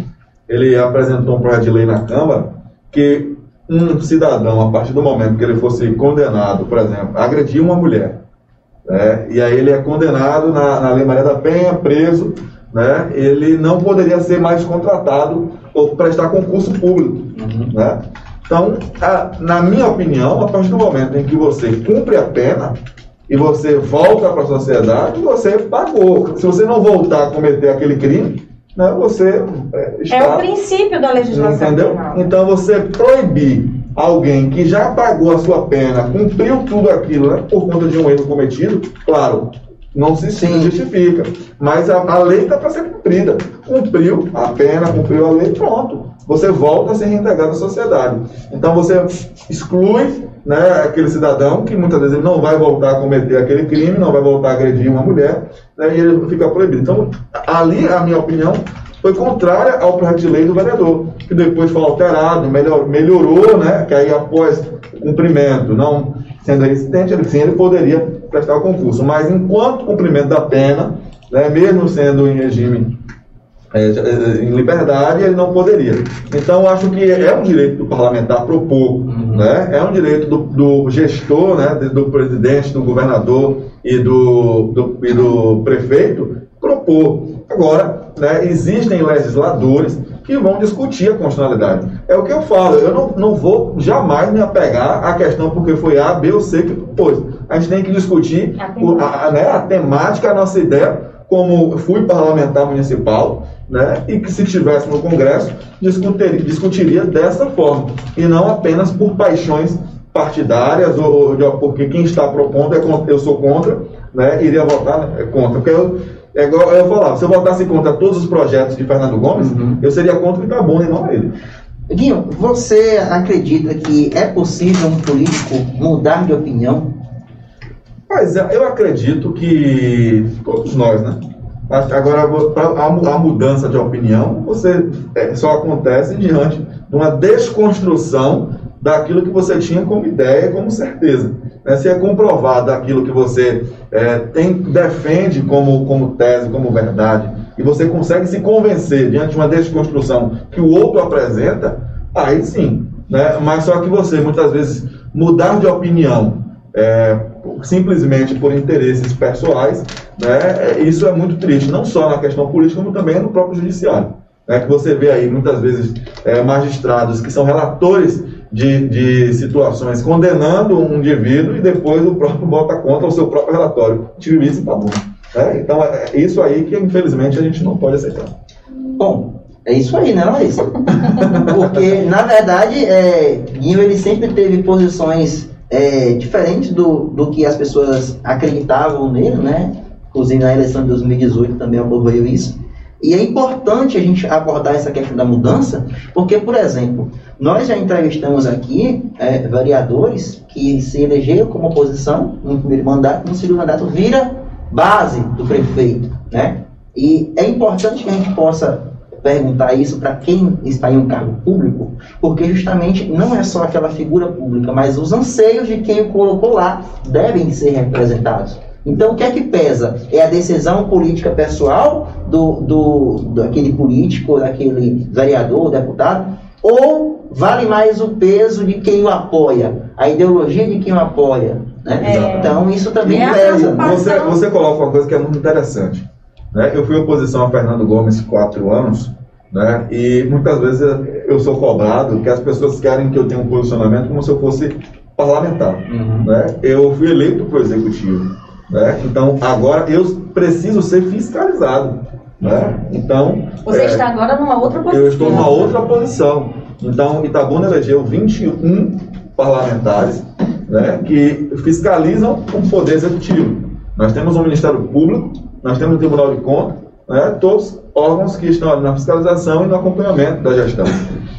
ele apresentou um projeto de lei na Câmara que um cidadão, a partir do momento que ele fosse condenado, por exemplo, a agredir uma mulher, né? e aí ele é condenado na, na Lei Maria da Penha, preso, né? ele não poderia ser mais contratado ou prestar concurso público. Né? Então, a- na minha opinião, a partir do momento em que você cumpre a pena e você volta para a sociedade, você pagou. Se você não voltar a cometer aquele crime, né, você é, está... É o princípio da legislação Entendeu? penal. Então você proibir alguém que já pagou a sua pena, cumpriu tudo aquilo, né, por conta de um erro cometido, claro, não se Sim. justifica. Mas a, a lei está para ser cumprida. Cumpriu a pena, cumpriu a lei, pronto. Você volta a ser reintegrado à sociedade. Então você exclui né, aquele cidadão que muitas vezes ele não vai voltar a cometer aquele crime, não vai voltar a agredir uma mulher, né, e ele fica proibido. Então, ali, a minha opinião, foi contrária ao projeto de lei do vereador, que depois foi alterado, melhor, melhorou, né? Que aí após o cumprimento, não sendo resistente, ele sim ele poderia prestar o concurso. Mas enquanto cumprimento da pena, né, mesmo sendo em regime é, é, em liberdade, ele não poderia. Então, acho que é um direito do parlamentar propor, né? é um direito do, do gestor, né? do presidente, do governador e do, do, e do prefeito propor. Agora, né, existem legisladores que vão discutir a constitucionalidade. É o que eu falo, eu não, não vou jamais me apegar à questão porque foi A, B ou C que propôs. A gente tem que discutir A o- a, a- né, a temática, a nossa ideia, como fui parlamentar municipal, né, e que se tivesse no Congresso, discutir, discutiria dessa forma, e não apenas por paixões partidárias, ou, ou porque quem está propondo é contra, eu sou contra, né, iria votar né, contra. Porque eu, é igual eu falava, se eu votasse contra todos os projetos de Fernando Gomes, eu seria contra o Itabuna e não ele. Guinho, você acredita que é possível um político mudar de opinião? Mas é, eu acredito que todos nós, né? Agora, a mudança de opinião você é, só acontece diante de uma desconstrução daquilo que você tinha como ideia, como certeza. Né? Se é comprovado aquilo que você é, tem, defende como, como tese, como verdade, e você consegue se convencer diante de uma desconstrução que o outro apresenta, aí sim. Né? Mas só que você, muitas vezes, mudar de opinião é, simplesmente por interesses pessoais, né, é, isso é muito triste, não só na questão política, como também no próprio judiciário. Né, que você vê aí muitas vezes é, magistrados que são relatores de, de situações condenando um indivíduo e depois o próprio bota contra o seu próprio relatório. Tive isso em Tabuna. Né? Então é é isso aí que infelizmente a gente não pode aceitar. Bom, é isso aí, né, Larissa? Porque, na verdade, é, Guinho ele sempre teve posições é, diferentes do, do que as pessoas acreditavam nele, né? Inclusive na eleição de 2018 também ocorreu isso. E é importante a gente abordar essa questão da mudança, porque, por exemplo, nós já entrevistamos aqui é, vereadores que se elegeram como oposição no primeiro mandato, no segundo mandato vira base do prefeito, né? E é importante que a gente possa perguntar isso para quem está em um cargo público, porque justamente não é só aquela figura pública, mas os anseios de quem o colocou lá devem ser representados. Então, o que é que pesa? É a decisão política pessoal do, do, daquele político, daquele vereador, deputado, ou vale mais o peso de quem o apoia, a ideologia de quem o apoia? Né? É. Então, isso também É pesa. Você, você coloca uma coisa que é muito interessante. Né? Eu fui oposição a Fernando Gomes quatro anos, né? e muitas vezes eu sou cobrado que as pessoas querem que eu tenha um posicionamento como se eu fosse parlamentar. Né? Eu fui eleito para o executivo. Né? Então, agora eu preciso ser fiscalizado. Né? Então, Você é, está agora numa outra posição. eu estou numa outra posição. Então, Itabuna elegeu 21 parlamentares né, que fiscalizam o Poder Executivo. Nós temos um Ministério Público, nós temos o Tribunal de Contas, né, todos órgãos que estão na fiscalização e no acompanhamento da gestão.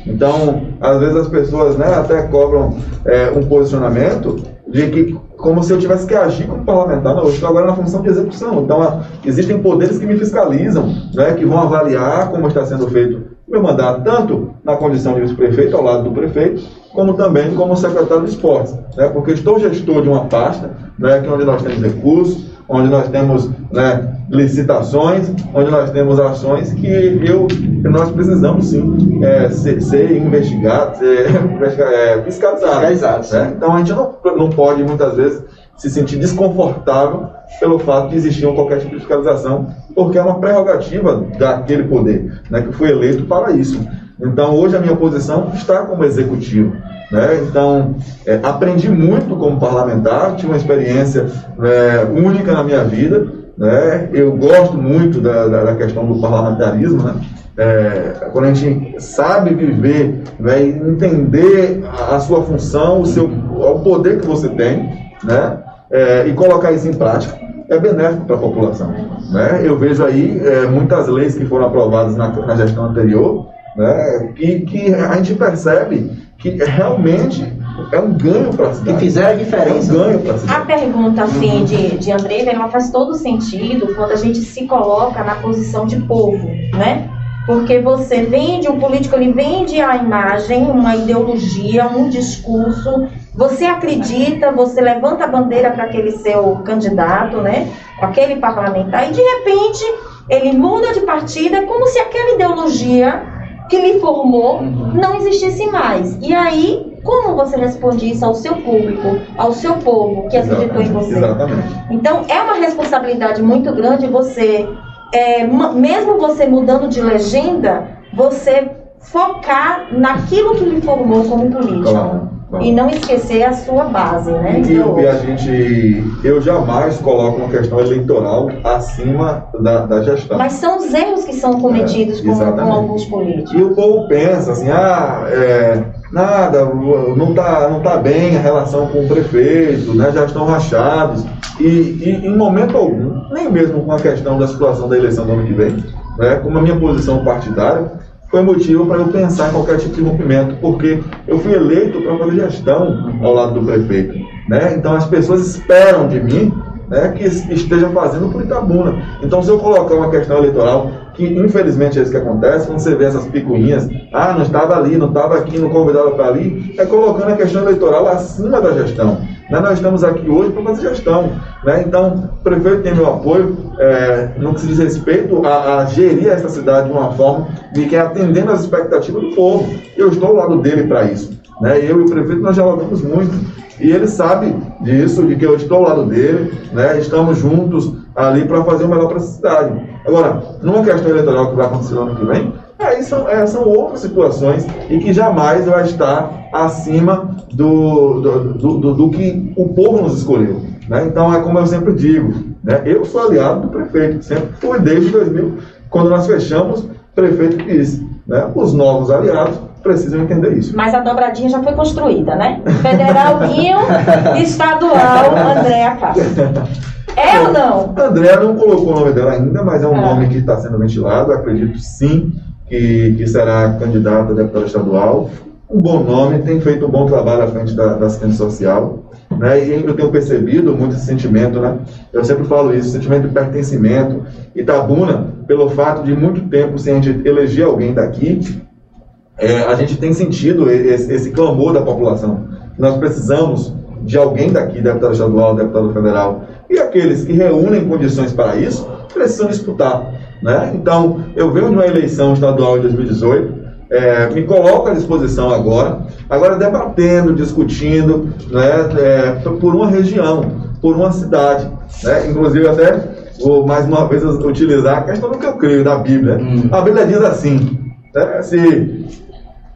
Então, às vezes as pessoas né, até cobram é, um posicionamento de que como se eu tivesse que agir como parlamentar. Não, eu estou agora na função de execução. Então, existem poderes que me fiscalizam, né, que vão avaliar como está sendo feito o meu mandato, tanto na condição de vice-prefeito, ao lado do prefeito, como também como secretário de esportes. Né, porque estou gestor de uma pasta, né, que é onde nós temos recursos, onde nós temos né, licitações, onde nós temos ações que, eu, que nós precisamos sim é, ser, ser investigados, ser é, fiscalizados. Fiscalizados, né? Então a gente não, não pode muitas vezes se sentir desconfortável pelo fato de existir qualquer tipo de fiscalização, porque é uma prerrogativa daquele poder, né, que foi eleito para isso. Então hoje a minha posição está como executivo. Né? Então, é, aprendi muito como parlamentar, tive uma experiência é, única na minha vida. Né? Eu gosto muito da, da, da questão do parlamentarismo. Né? É, quando a gente sabe viver né, entender a, a sua função, o, seu, o poder que você tem, né? É, e colocar isso em prática, é benéfico para a população. Né? Eu vejo aí é, muitas leis que foram aprovadas na, na gestão anterior, né? que, que a gente percebe que realmente é um ganho para a Que cidade. fizeram a É diferença. um ganho para a A cidade. pergunta assim de, de Andrei, ela faz todo sentido quando a gente se coloca na posição de povo, né? Porque você vende, o político ele vende a imagem, uma ideologia, um discurso, você acredita, você levanta a bandeira para aquele seu candidato, né? Aquele parlamentar, e de repente ele muda de partido, é como se aquela ideologia que lhe formou não existisse mais. E aí, como você responde isso ao seu público, ao seu povo que acreditou em você? Exatamente. Então, é uma responsabilidade muito grande você, é, mesmo você mudando de legenda, você focar naquilo que lhe formou como político. Claro, claro. E não esquecer a sua base, né? E, Então, e a gente, eu jamais coloco uma questão eleitoral acima da, da gestão. Mas são os erros que são cometidos É, com, com alguns políticos. E o povo pensa assim, ah, é, nada, não tá, não tá bem a relação com o prefeito, né, já estão rachados. E, e em momento algum, nem mesmo com a questão da situação da eleição do ano que vem, né, como a minha posição partidária, foi motivo para eu pensar em qualquer tipo de rompimento, porque eu fui eleito para fazer gestão ao lado do prefeito. Né? Então as pessoas esperam de mim né, que esteja fazendo por Itabuna. Então, se eu colocar uma questão eleitoral, que infelizmente é isso que acontece, quando você vê essas picuinhas, ah, não estava ali, não estava aqui, não convidava para ali, é colocando a questão eleitoral acima da gestão. Né? Nós estamos aqui hoje para fazer gestão. Né? Então, o prefeito tem meu apoio é, no que se diz respeito a, a gerir essa cidade de uma forma de que é atendendo às expectativas do povo. Eu estou ao lado dele para isso. Né? Eu e o prefeito nós dialogamos muito. E ele sabe disso, de que eu estou ao lado dele, né? estamos juntos ali para fazer o melhor para essa cidade. Agora, numa questão eleitoral que vai acontecer no ano que vem, aí são, é, são outras situações e que jamais vai estar acima do, do, do, do- do que o povo nos escolheu. Né? Então, é como eu sempre digo, né? eu sou aliado do prefeito, sempre fui desde 2000, quando nós fechamos, o prefeito quis. Né? Os novos aliados precisam entender isso. Mas a dobradinha já foi construída, né? Federal Guinho, estadual Andréa Castro. É ou não? Andréa não colocou o nome dela ainda, mas é um Ah. nome que está sendo ventilado. Acredito sim que, que será candidata a deputada estadual. Um bom nome, tem feito um bom trabalho à frente da, da assistência social. Né? E eu tenho percebido muito esse sentimento, né? eu sempre falo isso, sentimento de pertencimento. Itabuna, pelo fato de muito tempo sem a gente eleger alguém daqui, é, a gente tem sentido esse, esse clamor da população. Nós precisamos de alguém daqui, deputado estadual, deputado federal, e aqueles que reúnem condições para isso, precisam disputar. Né? Então, eu venho de uma eleição estadual em 2018, é, me coloco à disposição agora, agora debatendo, discutindo né, é, por uma região, por uma cidade. Né? Inclusive, até vou mais uma vez utilizar a questão do que eu creio da Bíblia. Hum. A Bíblia diz assim: né, se,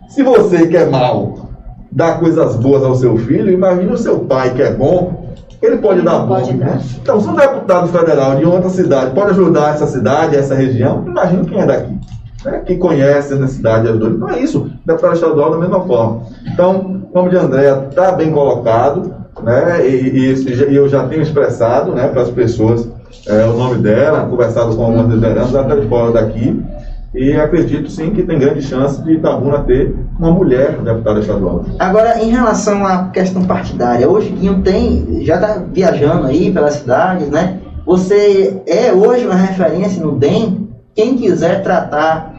se você que é mal dá coisas boas ao seu filho, imagine o seu pai que é bom, ele pode Ele dar pode bom. dar. Né? Então, se um deputado federal de outra cidade pode ajudar essa cidade, essa região, imagine quem é daqui. Né? Que conhece a necessidade e ajuda. Então é isso, deputado estadual da mesma forma. Então, o nome de André está bem colocado, né? E, e e eu já tenho expressado né, para as pessoas é, o nome dela, conversado com algumas lideranças até de fora daqui. E acredito sim que tem grande chance de Itabuna ter uma mulher deputada estadual. Agora, em relação à questão partidária, hoje Guinho tem, já está viajando aí pelas cidades, né? Você é hoje uma referência no DEM. Quem quiser tratar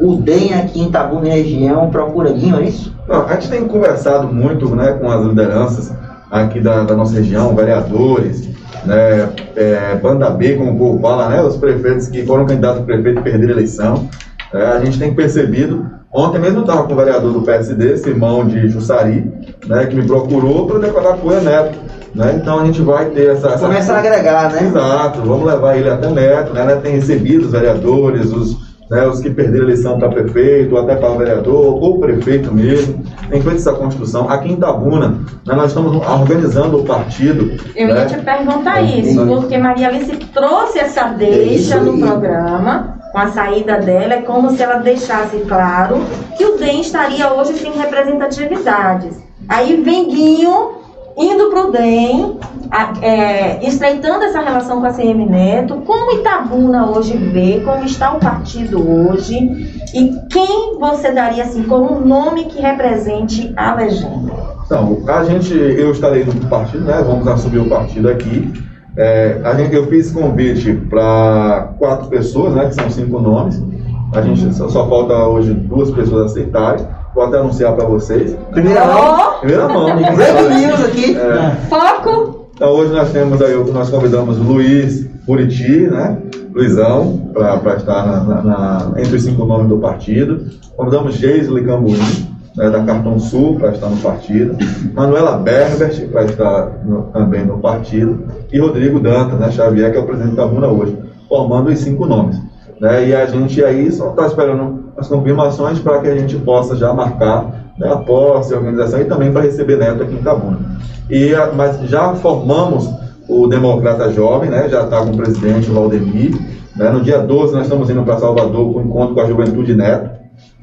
o DEM aqui em Itabuna e região, procura Guinho, é isso? Não, a gente tem conversado muito né, com as lideranças aqui da, da nossa região, vereadores, né, é, banda B, como o povo fala, né, os prefeitos que foram candidatos a prefeito e perderam a eleição. É, a gente tem percebido, ontem mesmo eu estava com o vereador do PSD, Simão de Jussari, né, que me procurou para declarar apoio a Neto. Né, então a gente vai ter essa... essa Começa a agregar, né? Exato, vamos levar ele até Neto, né? Neto tem recebido os vereadores, os, né, os que perderam a eleição para prefeito, ou até para o vereador, ou prefeito mesmo, tem feito essa construção. Aqui em Itabuna, né, nós estamos organizando o partido. Eu né? ia te perguntar isso, Isso. porque Maria Alice trouxe essa deixa É isso no programa, com a saída dela, é como se ela deixasse claro que o DEM estaria hoje sem representatividades. Aí vem Guinho indo para o DEM, é, estreitando essa relação com a CM Neto, como Itabuna hoje vê, como está o partido hoje, e quem você daria assim como um nome que represente a legenda? Então, a gente, eu estarei no partido, né? Vamos assumir o partido aqui. É, a gente, eu fiz convite para quatro pessoas, né? Que são cinco nomes. A gente só falta hoje duas pessoas aceitarem. Vou até anunciar para vocês. Primeira mão, Primeira mão. breaking news aqui. É, foco! Então hoje nós temos aí, nós convidamos o Luiz Buriti, né? Luizão, para estar na- na- na- entre os cinco nomes do partido. Convidamos Geisle Cambuí, né, da Cartão Sul, para estar no partido. Manuela Berbert, para estar no- também no partido. E Rodrigo Dantas, né, Xavier, que é o presidente da Muna hoje, formando os cinco nomes. Né? E a gente aí só está esperando as confirmações para que a gente possa já marcar né, a posse, a organização e também para receber neto aqui em Itabuna. E, a- mas já formamos o Democrata Jovem, né, já está com o presidente Valdemir. Né, no dia 12 nós estamos indo para Salvador com o encontro com a Juventude Neto.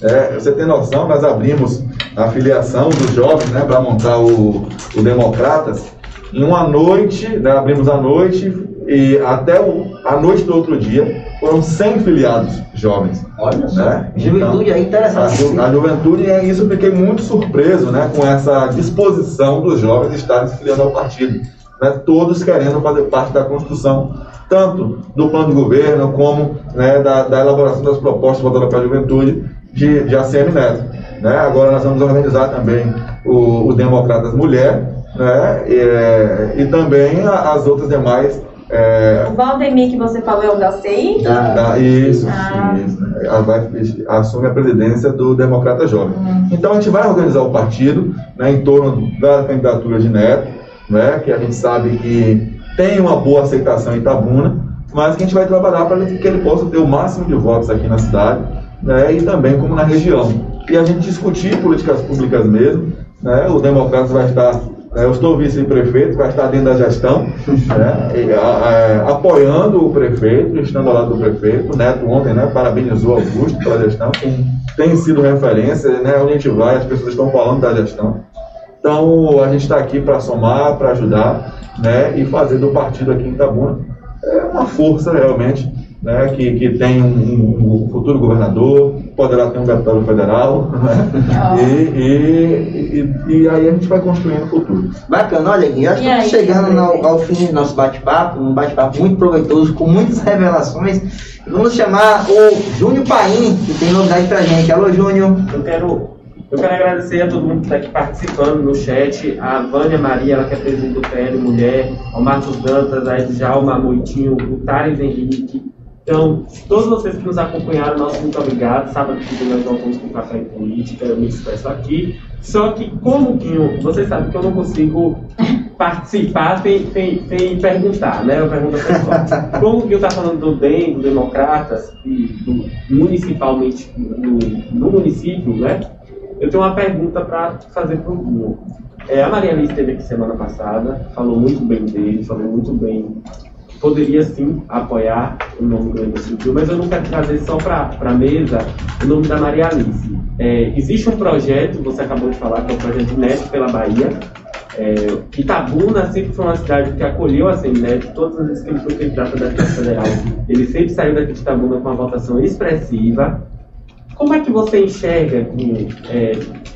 É, você tem noção, nós abrimos a filiação dos jovens né, para montar o, o Democratas. Em uma noite, né, abrimos a noite e até o, a noite do outro dia foram 100 filiados jovens. Olha só. Né? Juventude aí A, interessante. a juventude, e isso eu fiquei muito surpreso né, com essa disposição dos jovens estarem se filiando ao partido. Né, todos querendo fazer parte da construção, tanto do plano de governo, como né, da, da elaboração das propostas voltadas para a juventude de, de ACM Neto. Né? Agora nós vamos organizar também o, o Democratas Mulher né, e, é, e também as outras demais. É, O Valdemir que você falou é o da ah, isso, Ah. isso. né? Ela vai, assume a presidência do Democrata Jovem. Então a gente vai organizar o partido né, em torno da candidatura de Neto, né, que a gente sabe que tem uma boa aceitação em Itabuna, mas que a gente vai trabalhar para que ele possa ter o máximo de votos aqui na cidade né, e também como na região. E a gente discutir políticas públicas mesmo. Né, o Democratas vai estar eu estou vice-prefeito, vai estar dentro da gestão, né, e, a- a- apoiando o prefeito, estando ao lado do prefeito. O Neto ontem né, parabenizou Augusto pela gestão, tem sido referência, né, onde a gente vai, as pessoas estão falando da gestão. Então, a gente está aqui para somar, para ajudar, né, e fazer do partido aqui em Itabuna é uma força realmente, né, que, que tem um- um futuro governador, poderá ter um deputado federal, né, e, e, e, e aí a gente vai construindo o futuro. Bacana, olha Guinho, acho que estamos chegando ao, ao fim do nosso bate-papo, um bate-papo muito proveitoso, com muitas revelações. Vamos chamar o Júnior Paim, que tem novidade pra gente. Alô, Júnior. Eu quero, eu quero agradecer a todo mundo que está aqui participando no chat, a Vânia Maria, ela que é presidente do PL Mulher, ao Marcos Dantas, a Djalma Moitinho, o Thales Henrique. Então, todos vocês que nos acompanharam, nosso muito obrigado. Sábado que nós voltamos com Café e Política, eu me despeço aqui. Só que, como Guinho, vocês sabem que eu não consigo participar sem, sem, sem perguntar, né? Eu pergunto a pessoal. Como o Guinho está falando do DEM, do Democratas, e do municipalmente, no, no município, né? Eu tenho uma pergunta para fazer para o Bruno. É, a Maria Alice esteve aqui semana passada, falou muito bem dele, falou muito bem. Poderia sim apoiar o nome do Emerson mas eu não quero trazer só para a mesa o nome da Maria Alice. É, existe um projeto, você acabou de falar, que é o projeto Neto pela Bahia. É, Itabuna sempre foi uma cidade que acolheu a Semineto, todas as vezes que ele foi candidato da Câmara Federal, ele sempre saiu daqui de Itabuna com uma votação expressiva. Como é que você enxerga que, é,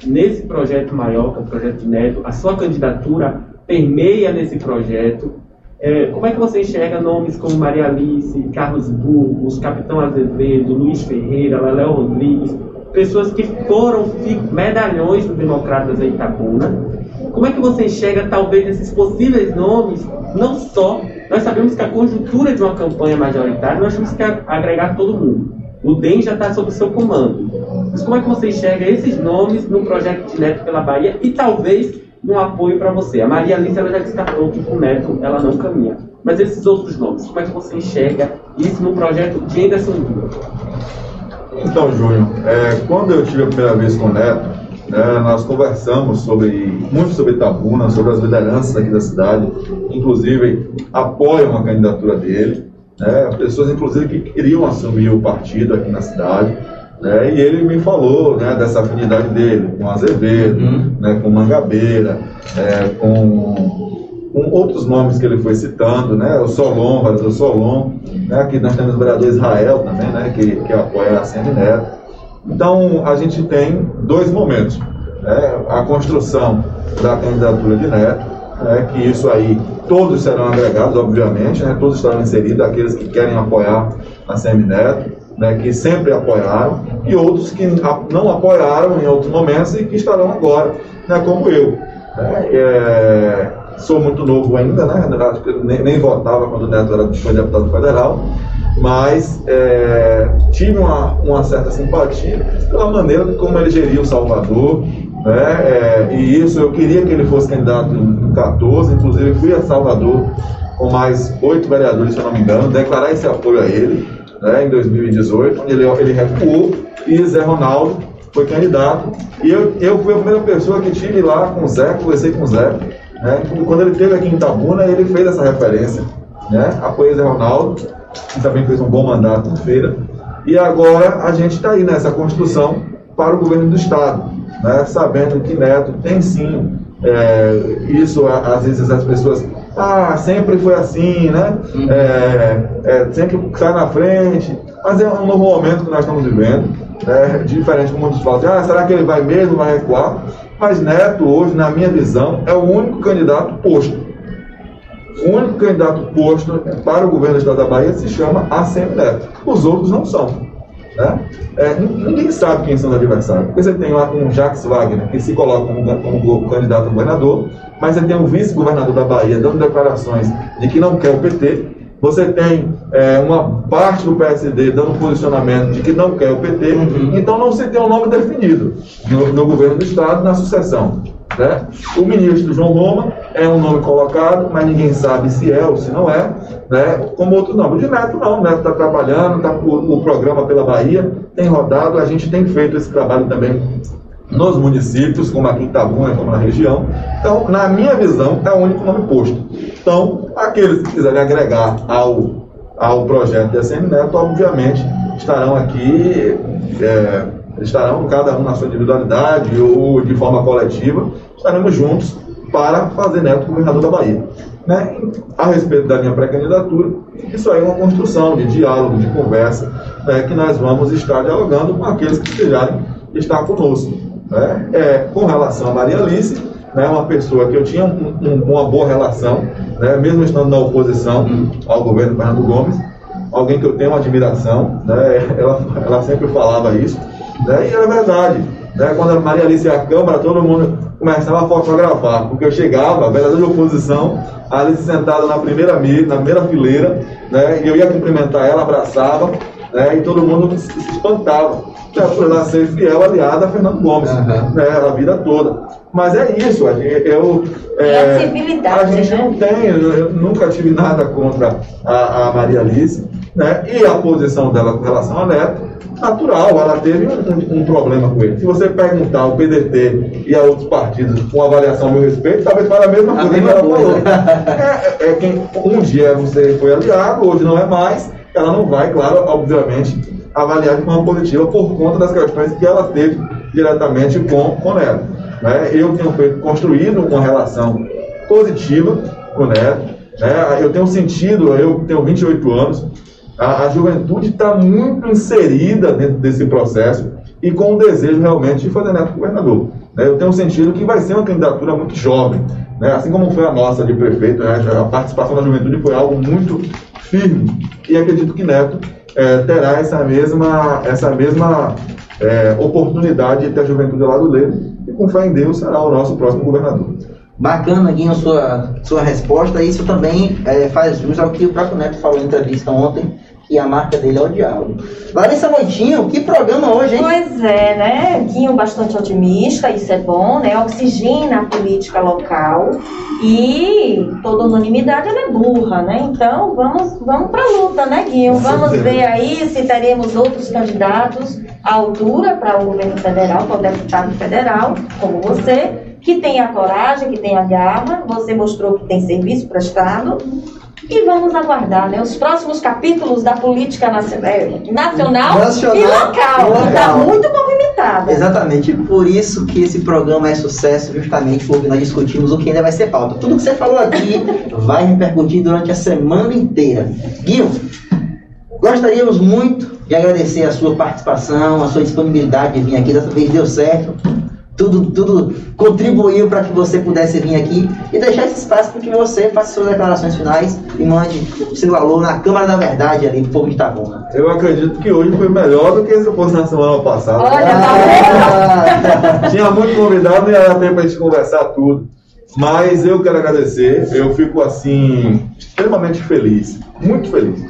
nesse projeto maior, que é o projeto Neto, a sua candidatura permeia nesse projeto? É, como é que você enxerga nomes como Maria Alice, Carlos Burgos, Capitão Azevedo, Luiz Ferreira, Leléo Rodrigues, pessoas que foram medalhões do Democratas em Itabuna? Como é que você enxerga talvez esses possíveis nomes, não só, nós sabemos que a conjuntura de uma campanha majoritária, nós temos que agregar todo mundo. O DEM já está sob seu comando. Mas como é que você enxerga esses nomes no projeto de Neto pela Bahia e talvez um apoio para você? A Maria Alice ela já descartou que com Neto ela não caminha. Mas esses outros nomes, como é que você enxerga isso no projeto de Anderson Lula? Então, Júnior, é, quando eu tive a primeira vez com o Neto, é, nós conversamos sobre muito sobre Itabuna, sobre as lideranças aqui da cidade, inclusive apoiam a candidatura dele né, pessoas inclusive que queriam assumir o partido aqui na cidade, né, e ele me falou né, dessa afinidade dele com Azevedo, uhum. né, com Mangabeira, é, com, com, outros nomes que ele foi citando, né, o Solon, o Solon, né, aqui nós temos o vereador Israel também, né, que, que apoia a Semineto. Então, a gente tem dois momentos. Né, a construção da candidatura de Neto, né, que isso aí todos serão agregados, obviamente, né, todos estarão inseridos, aqueles que querem apoiar a Semineto, né, que sempre apoiaram, e outros que não apoiaram em outros momentos e que estarão agora, né, como eu. Né, é, sou muito novo ainda, né, nem, nem votava quando o Neto era, foi deputado federal, mas é, tive uma, uma certa simpatia pela maneira como ele geria o Salvador, né? É, e isso eu queria que ele fosse candidato em 14, inclusive fui a Salvador com mais oito vereadores, se eu não me engano, declarar esse apoio a ele né, em 2018, onde ele, ele recuou e Zé Ronaldo foi candidato. E eu, eu fui a primeira pessoa que estive lá com o Zé, conversei com o Zé. Né, quando ele esteve aqui em Itabuna, ele fez essa referência. Né, apoiei Zé Ronaldo, que também fez um bom mandato em feira. E agora a gente está aí nessa construção para o governo do Estado né, sabendo que Neto tem sim é, isso, às vezes as pessoas, ah, sempre foi assim, né? Uhum. É, é, sempre sai na frente, mas é um novo momento que nós estamos vivendo, né? diferente como muitos falam, assim, ah, será que ele vai mesmo, vai recuar? Mas Neto, hoje, na minha visão, é o único candidato posto. O único candidato posto para o governo do Estado da Bahia se chama ACM Neto. Os outros não são. Né? É, ninguém sabe quem são os adversários. Porque você tem lá um Jacques Wagner, que se coloca como, como candidato a governador, mas você tem um vice-governador da Bahia dando declarações de que não quer o PT. Você tem é, uma parte do PSD dando posicionamento de que não quer o PT. Uhum. Então não se tem um nome definido no, no governo do Estado na sucessão. Né? O ministro João Roma é um nome colocado, mas ninguém sabe se é ou se não é, né? como outro nome. De Neto não, o Neto está trabalhando, tá, o, o programa pela Bahia tem rodado, a gente tem feito esse trabalho também nos municípios, como aqui em Itabuna, como na região. Então, na minha visão, é o único nome posto. Então, aqueles que quiserem agregar ao, ao projeto de Neto, obviamente, estarão aqui é, estarão cada um na sua individualidade ou de forma coletiva, estaremos juntos para fazer Neto governador da Bahia. Né? A respeito da minha pré-candidatura, isso aí é uma construção de diálogo, de conversa, né, que nós vamos estar dialogando com aqueles que desejarem estar conosco. Né? É, com relação a Maria Alice, né, uma pessoa que eu tinha um, um, uma boa relação, né, mesmo estando na oposição ao governo Fernando Gomes, alguém que eu tenho uma admiração, né, ela, ela sempre falava isso, né? E era verdade. Né? Quando a Maria Alice ia à Câmara, todo mundo começava a fotografar, porque eu chegava, vereador de oposição, a Alice sentada na primeira na primeira fileira, né? e eu ia cumprimentar ela, abraçava, né? e todo mundo se espantava. Por ela ser fiel aliada a Fernando Gomes, uhum. né? a vida toda. Mas é isso, eu, é, a, a gente né? não tem, eu nunca tive nada contra a, a Maria Alice, né? E a posição dela com relação a Neto, natural, ela teve um, um, problema com ele. Se você perguntar ao PDT e a outros partidos com avaliação a meu respeito, talvez fale a mesma A coisa mesma que ela coisa. falou. É, é quem um dia você foi aliado, hoje não é mais, ela não vai, claro, obviamente, avaliar de forma positiva por conta das questões que ela teve diretamente com, com o Neto. Né? Eu tenho feito, construído uma relação positiva com o Neto. Né? Eu tenho sentido, eu tenho 28 anos, a, a juventude está muito inserida dentro desse processo e com o desejo realmente de fazer Neto governador. né? Eu tenho sentido que vai ser uma candidatura muito jovem, né? assim como foi a nossa de prefeito, né? a participação da juventude foi algo muito firme e acredito que Neto eh, terá essa mesma, essa mesma eh, oportunidade de ter a juventude ao lado dele e com fé em Deus será o nosso próximo governador. Bacana, Guinho, sua, sua resposta. Isso também é, faz jus ao que o próprio Neto falou em entrevista ontem, que a marca dele é o diálogo. Larissa Moitinho, que programa hoje, hein? Pois é, né? Guinho bastante otimista, isso é bom, né? Oxigena a política local e toda unanimidade ela é burra, né? Então vamos, vamos pra luta, né, Guinho? Vamos ver aí se teremos outros candidatos à altura para o governo federal, para o deputado federal, como você, que tem a coragem, que tem a garra, você mostrou que tem serviço prestado. E vamos aguardar né, os próximos capítulos da política eh, nacional, Nacional e local, está muito movimentada. Exatamente, por isso que esse programa é sucesso, justamente porque nós discutimos o que ainda vai ser pauta. Tudo que você falou aqui vai repercutir durante a semana inteira. Guilherme, gostaríamos muito de agradecer a sua participação, a sua disponibilidade de vir aqui. Dessa vez deu certo. Tudo, tudo contribuiu para que você pudesse vir aqui e deixar esse espaço para que você faça suas declarações finais e mande o seu alô na Câmara da Verdade ali, povo de Itabuna. Eu acredito que hoje foi melhor do que se fosse na semana passada. Olha, Ah, Tinha muito convidado, não ia dar tempo pra gente conversar tudo. Mas eu quero agradecer, eu fico assim, extremamente feliz, muito feliz,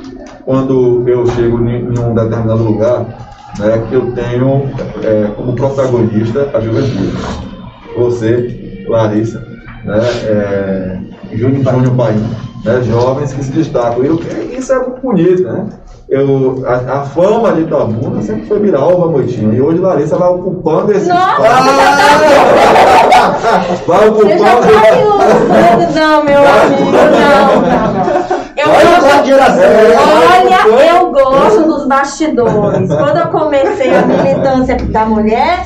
quando eu chego em em um determinado lugar, né, que eu tenho é, como protagonista a juventude. Você, Larissa, né, é, Júnior, Júnior Paim, né, jovens que se destacam. E eu- isso é muito bonito, né? Eu, a, a fama de Itabuna sempre foi Miralva Moitinho. E hoje Larissa vai ocupando esse Nossa! espaço. Vai Você já ocupando. tá me ilustrando, não, meu amigo, não, não, não. Eu Olha gosto- é. Olha, eu gosto dos bastidores. Quando eu comecei a militância da mulher,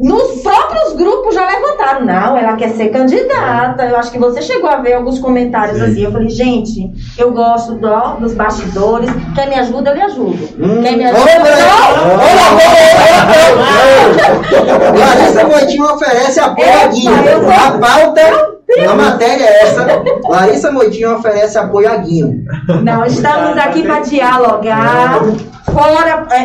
nos próprios grupos já levantaram. Não, ela quer ser candidata. Eu acho que você chegou a ver alguns comentários Sim. assim. Eu falei, gente, eu gosto do- dos bastidores. Quer me ajuda, eu lhe ajudo. Quer me ajuda? Larissa Moitinho oferece apoio a A pauta na matéria é essa. Larissa Moitinho oferece apoio a Guinho. Não, estamos aqui para dialogar, fora é,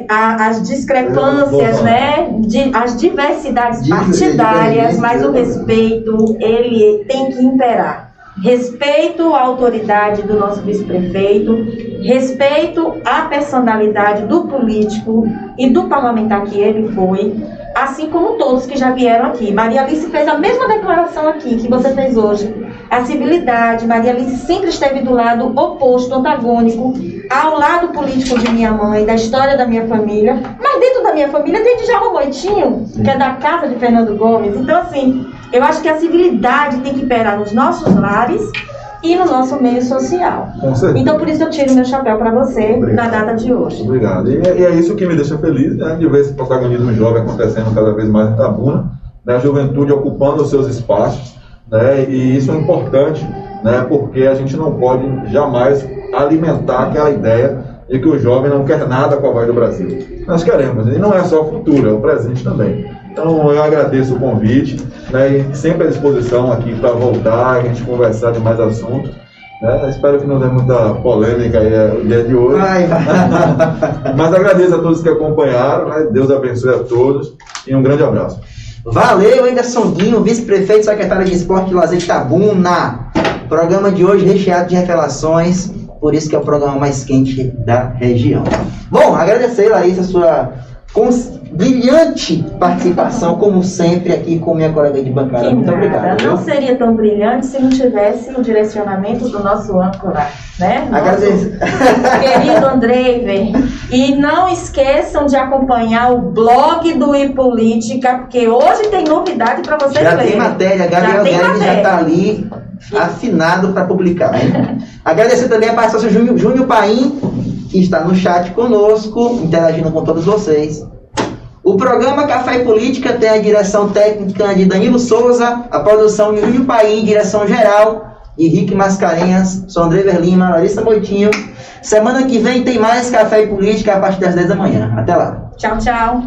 é, a- as discrepâncias, né? de- as diversidades partidárias, mas o respeito, ele tem que imperar. Respeito à autoridade do nosso vice-prefeito, respeito à personalidade do político e do parlamentar que ele foi, assim como todos que já vieram aqui. Maria Alice fez a mesma declaração aqui que você fez hoje. A civilidade, Maria Alice sempre esteve do lado oposto, antagônico, ao lado político de minha mãe, da história da minha família. Mas dentro da minha família tem Djalma Moitinho, que é da casa de Fernando Gomes. Então, assim, eu acho que a civilidade tem que imperar nos nossos lares e no nosso meio social. Com certeza. Então, por isso eu tiro meu chapéu para você Obrigado. na data de hoje. Obrigado. E, é- e é isso que me deixa feliz, né, de ver esse protagonismo jovem acontecendo cada vez mais em Tabuna, né, a juventude ocupando os seus espaços, né, e isso é importante, né, porque a gente não pode jamais alimentar aquela ideia de que o jovem não quer nada com a voz do Brasil. Nós queremos, e não é só o futuro, é o presente também. Então eu agradeço o convite, né, e sempre à disposição aqui para voltar, a gente conversar de mais assuntos. né. Espero que não dê muita polêmica aí é, o dia de hoje. Vai. Mas agradeço a todos que acompanharam, né? Deus abençoe a todos e um grande abraço. Valeu, Anderson Guinho, vice-prefeito, secretário de Esporte e Lazer de Itabuna. Programa de hoje recheado de revelações, por isso que é o programa mais quente da região. Bom, agradecer, Larissa, a sua com brilhante participação, como sempre, aqui com minha colega de bancada. Muito nada. obrigado. Não viu? seria tão brilhante se não tivesse o direcionamento do nosso âncora, né? Agradeço. querido Andrei. E não esqueçam de acompanhar o blog do iPolítica, porque hoje tem novidade para vocês Já tem matéria, Gabriel tem Guedes já matéria. está ali afinado para publicar. Né? Agradecer também a participação do Júnior, Júnior Paim, que está no chat conosco, interagindo com todos vocês. O programa Café e Política tem a direção técnica de Danilo Souza, a produção de Júnior Paim, direção geral Henrique Mascarenhas, sou André Verlima, Larissa Moitinho. Semana que vem tem mais Café e Política a partir das 10 da manhã. Até lá. Tchau, tchau.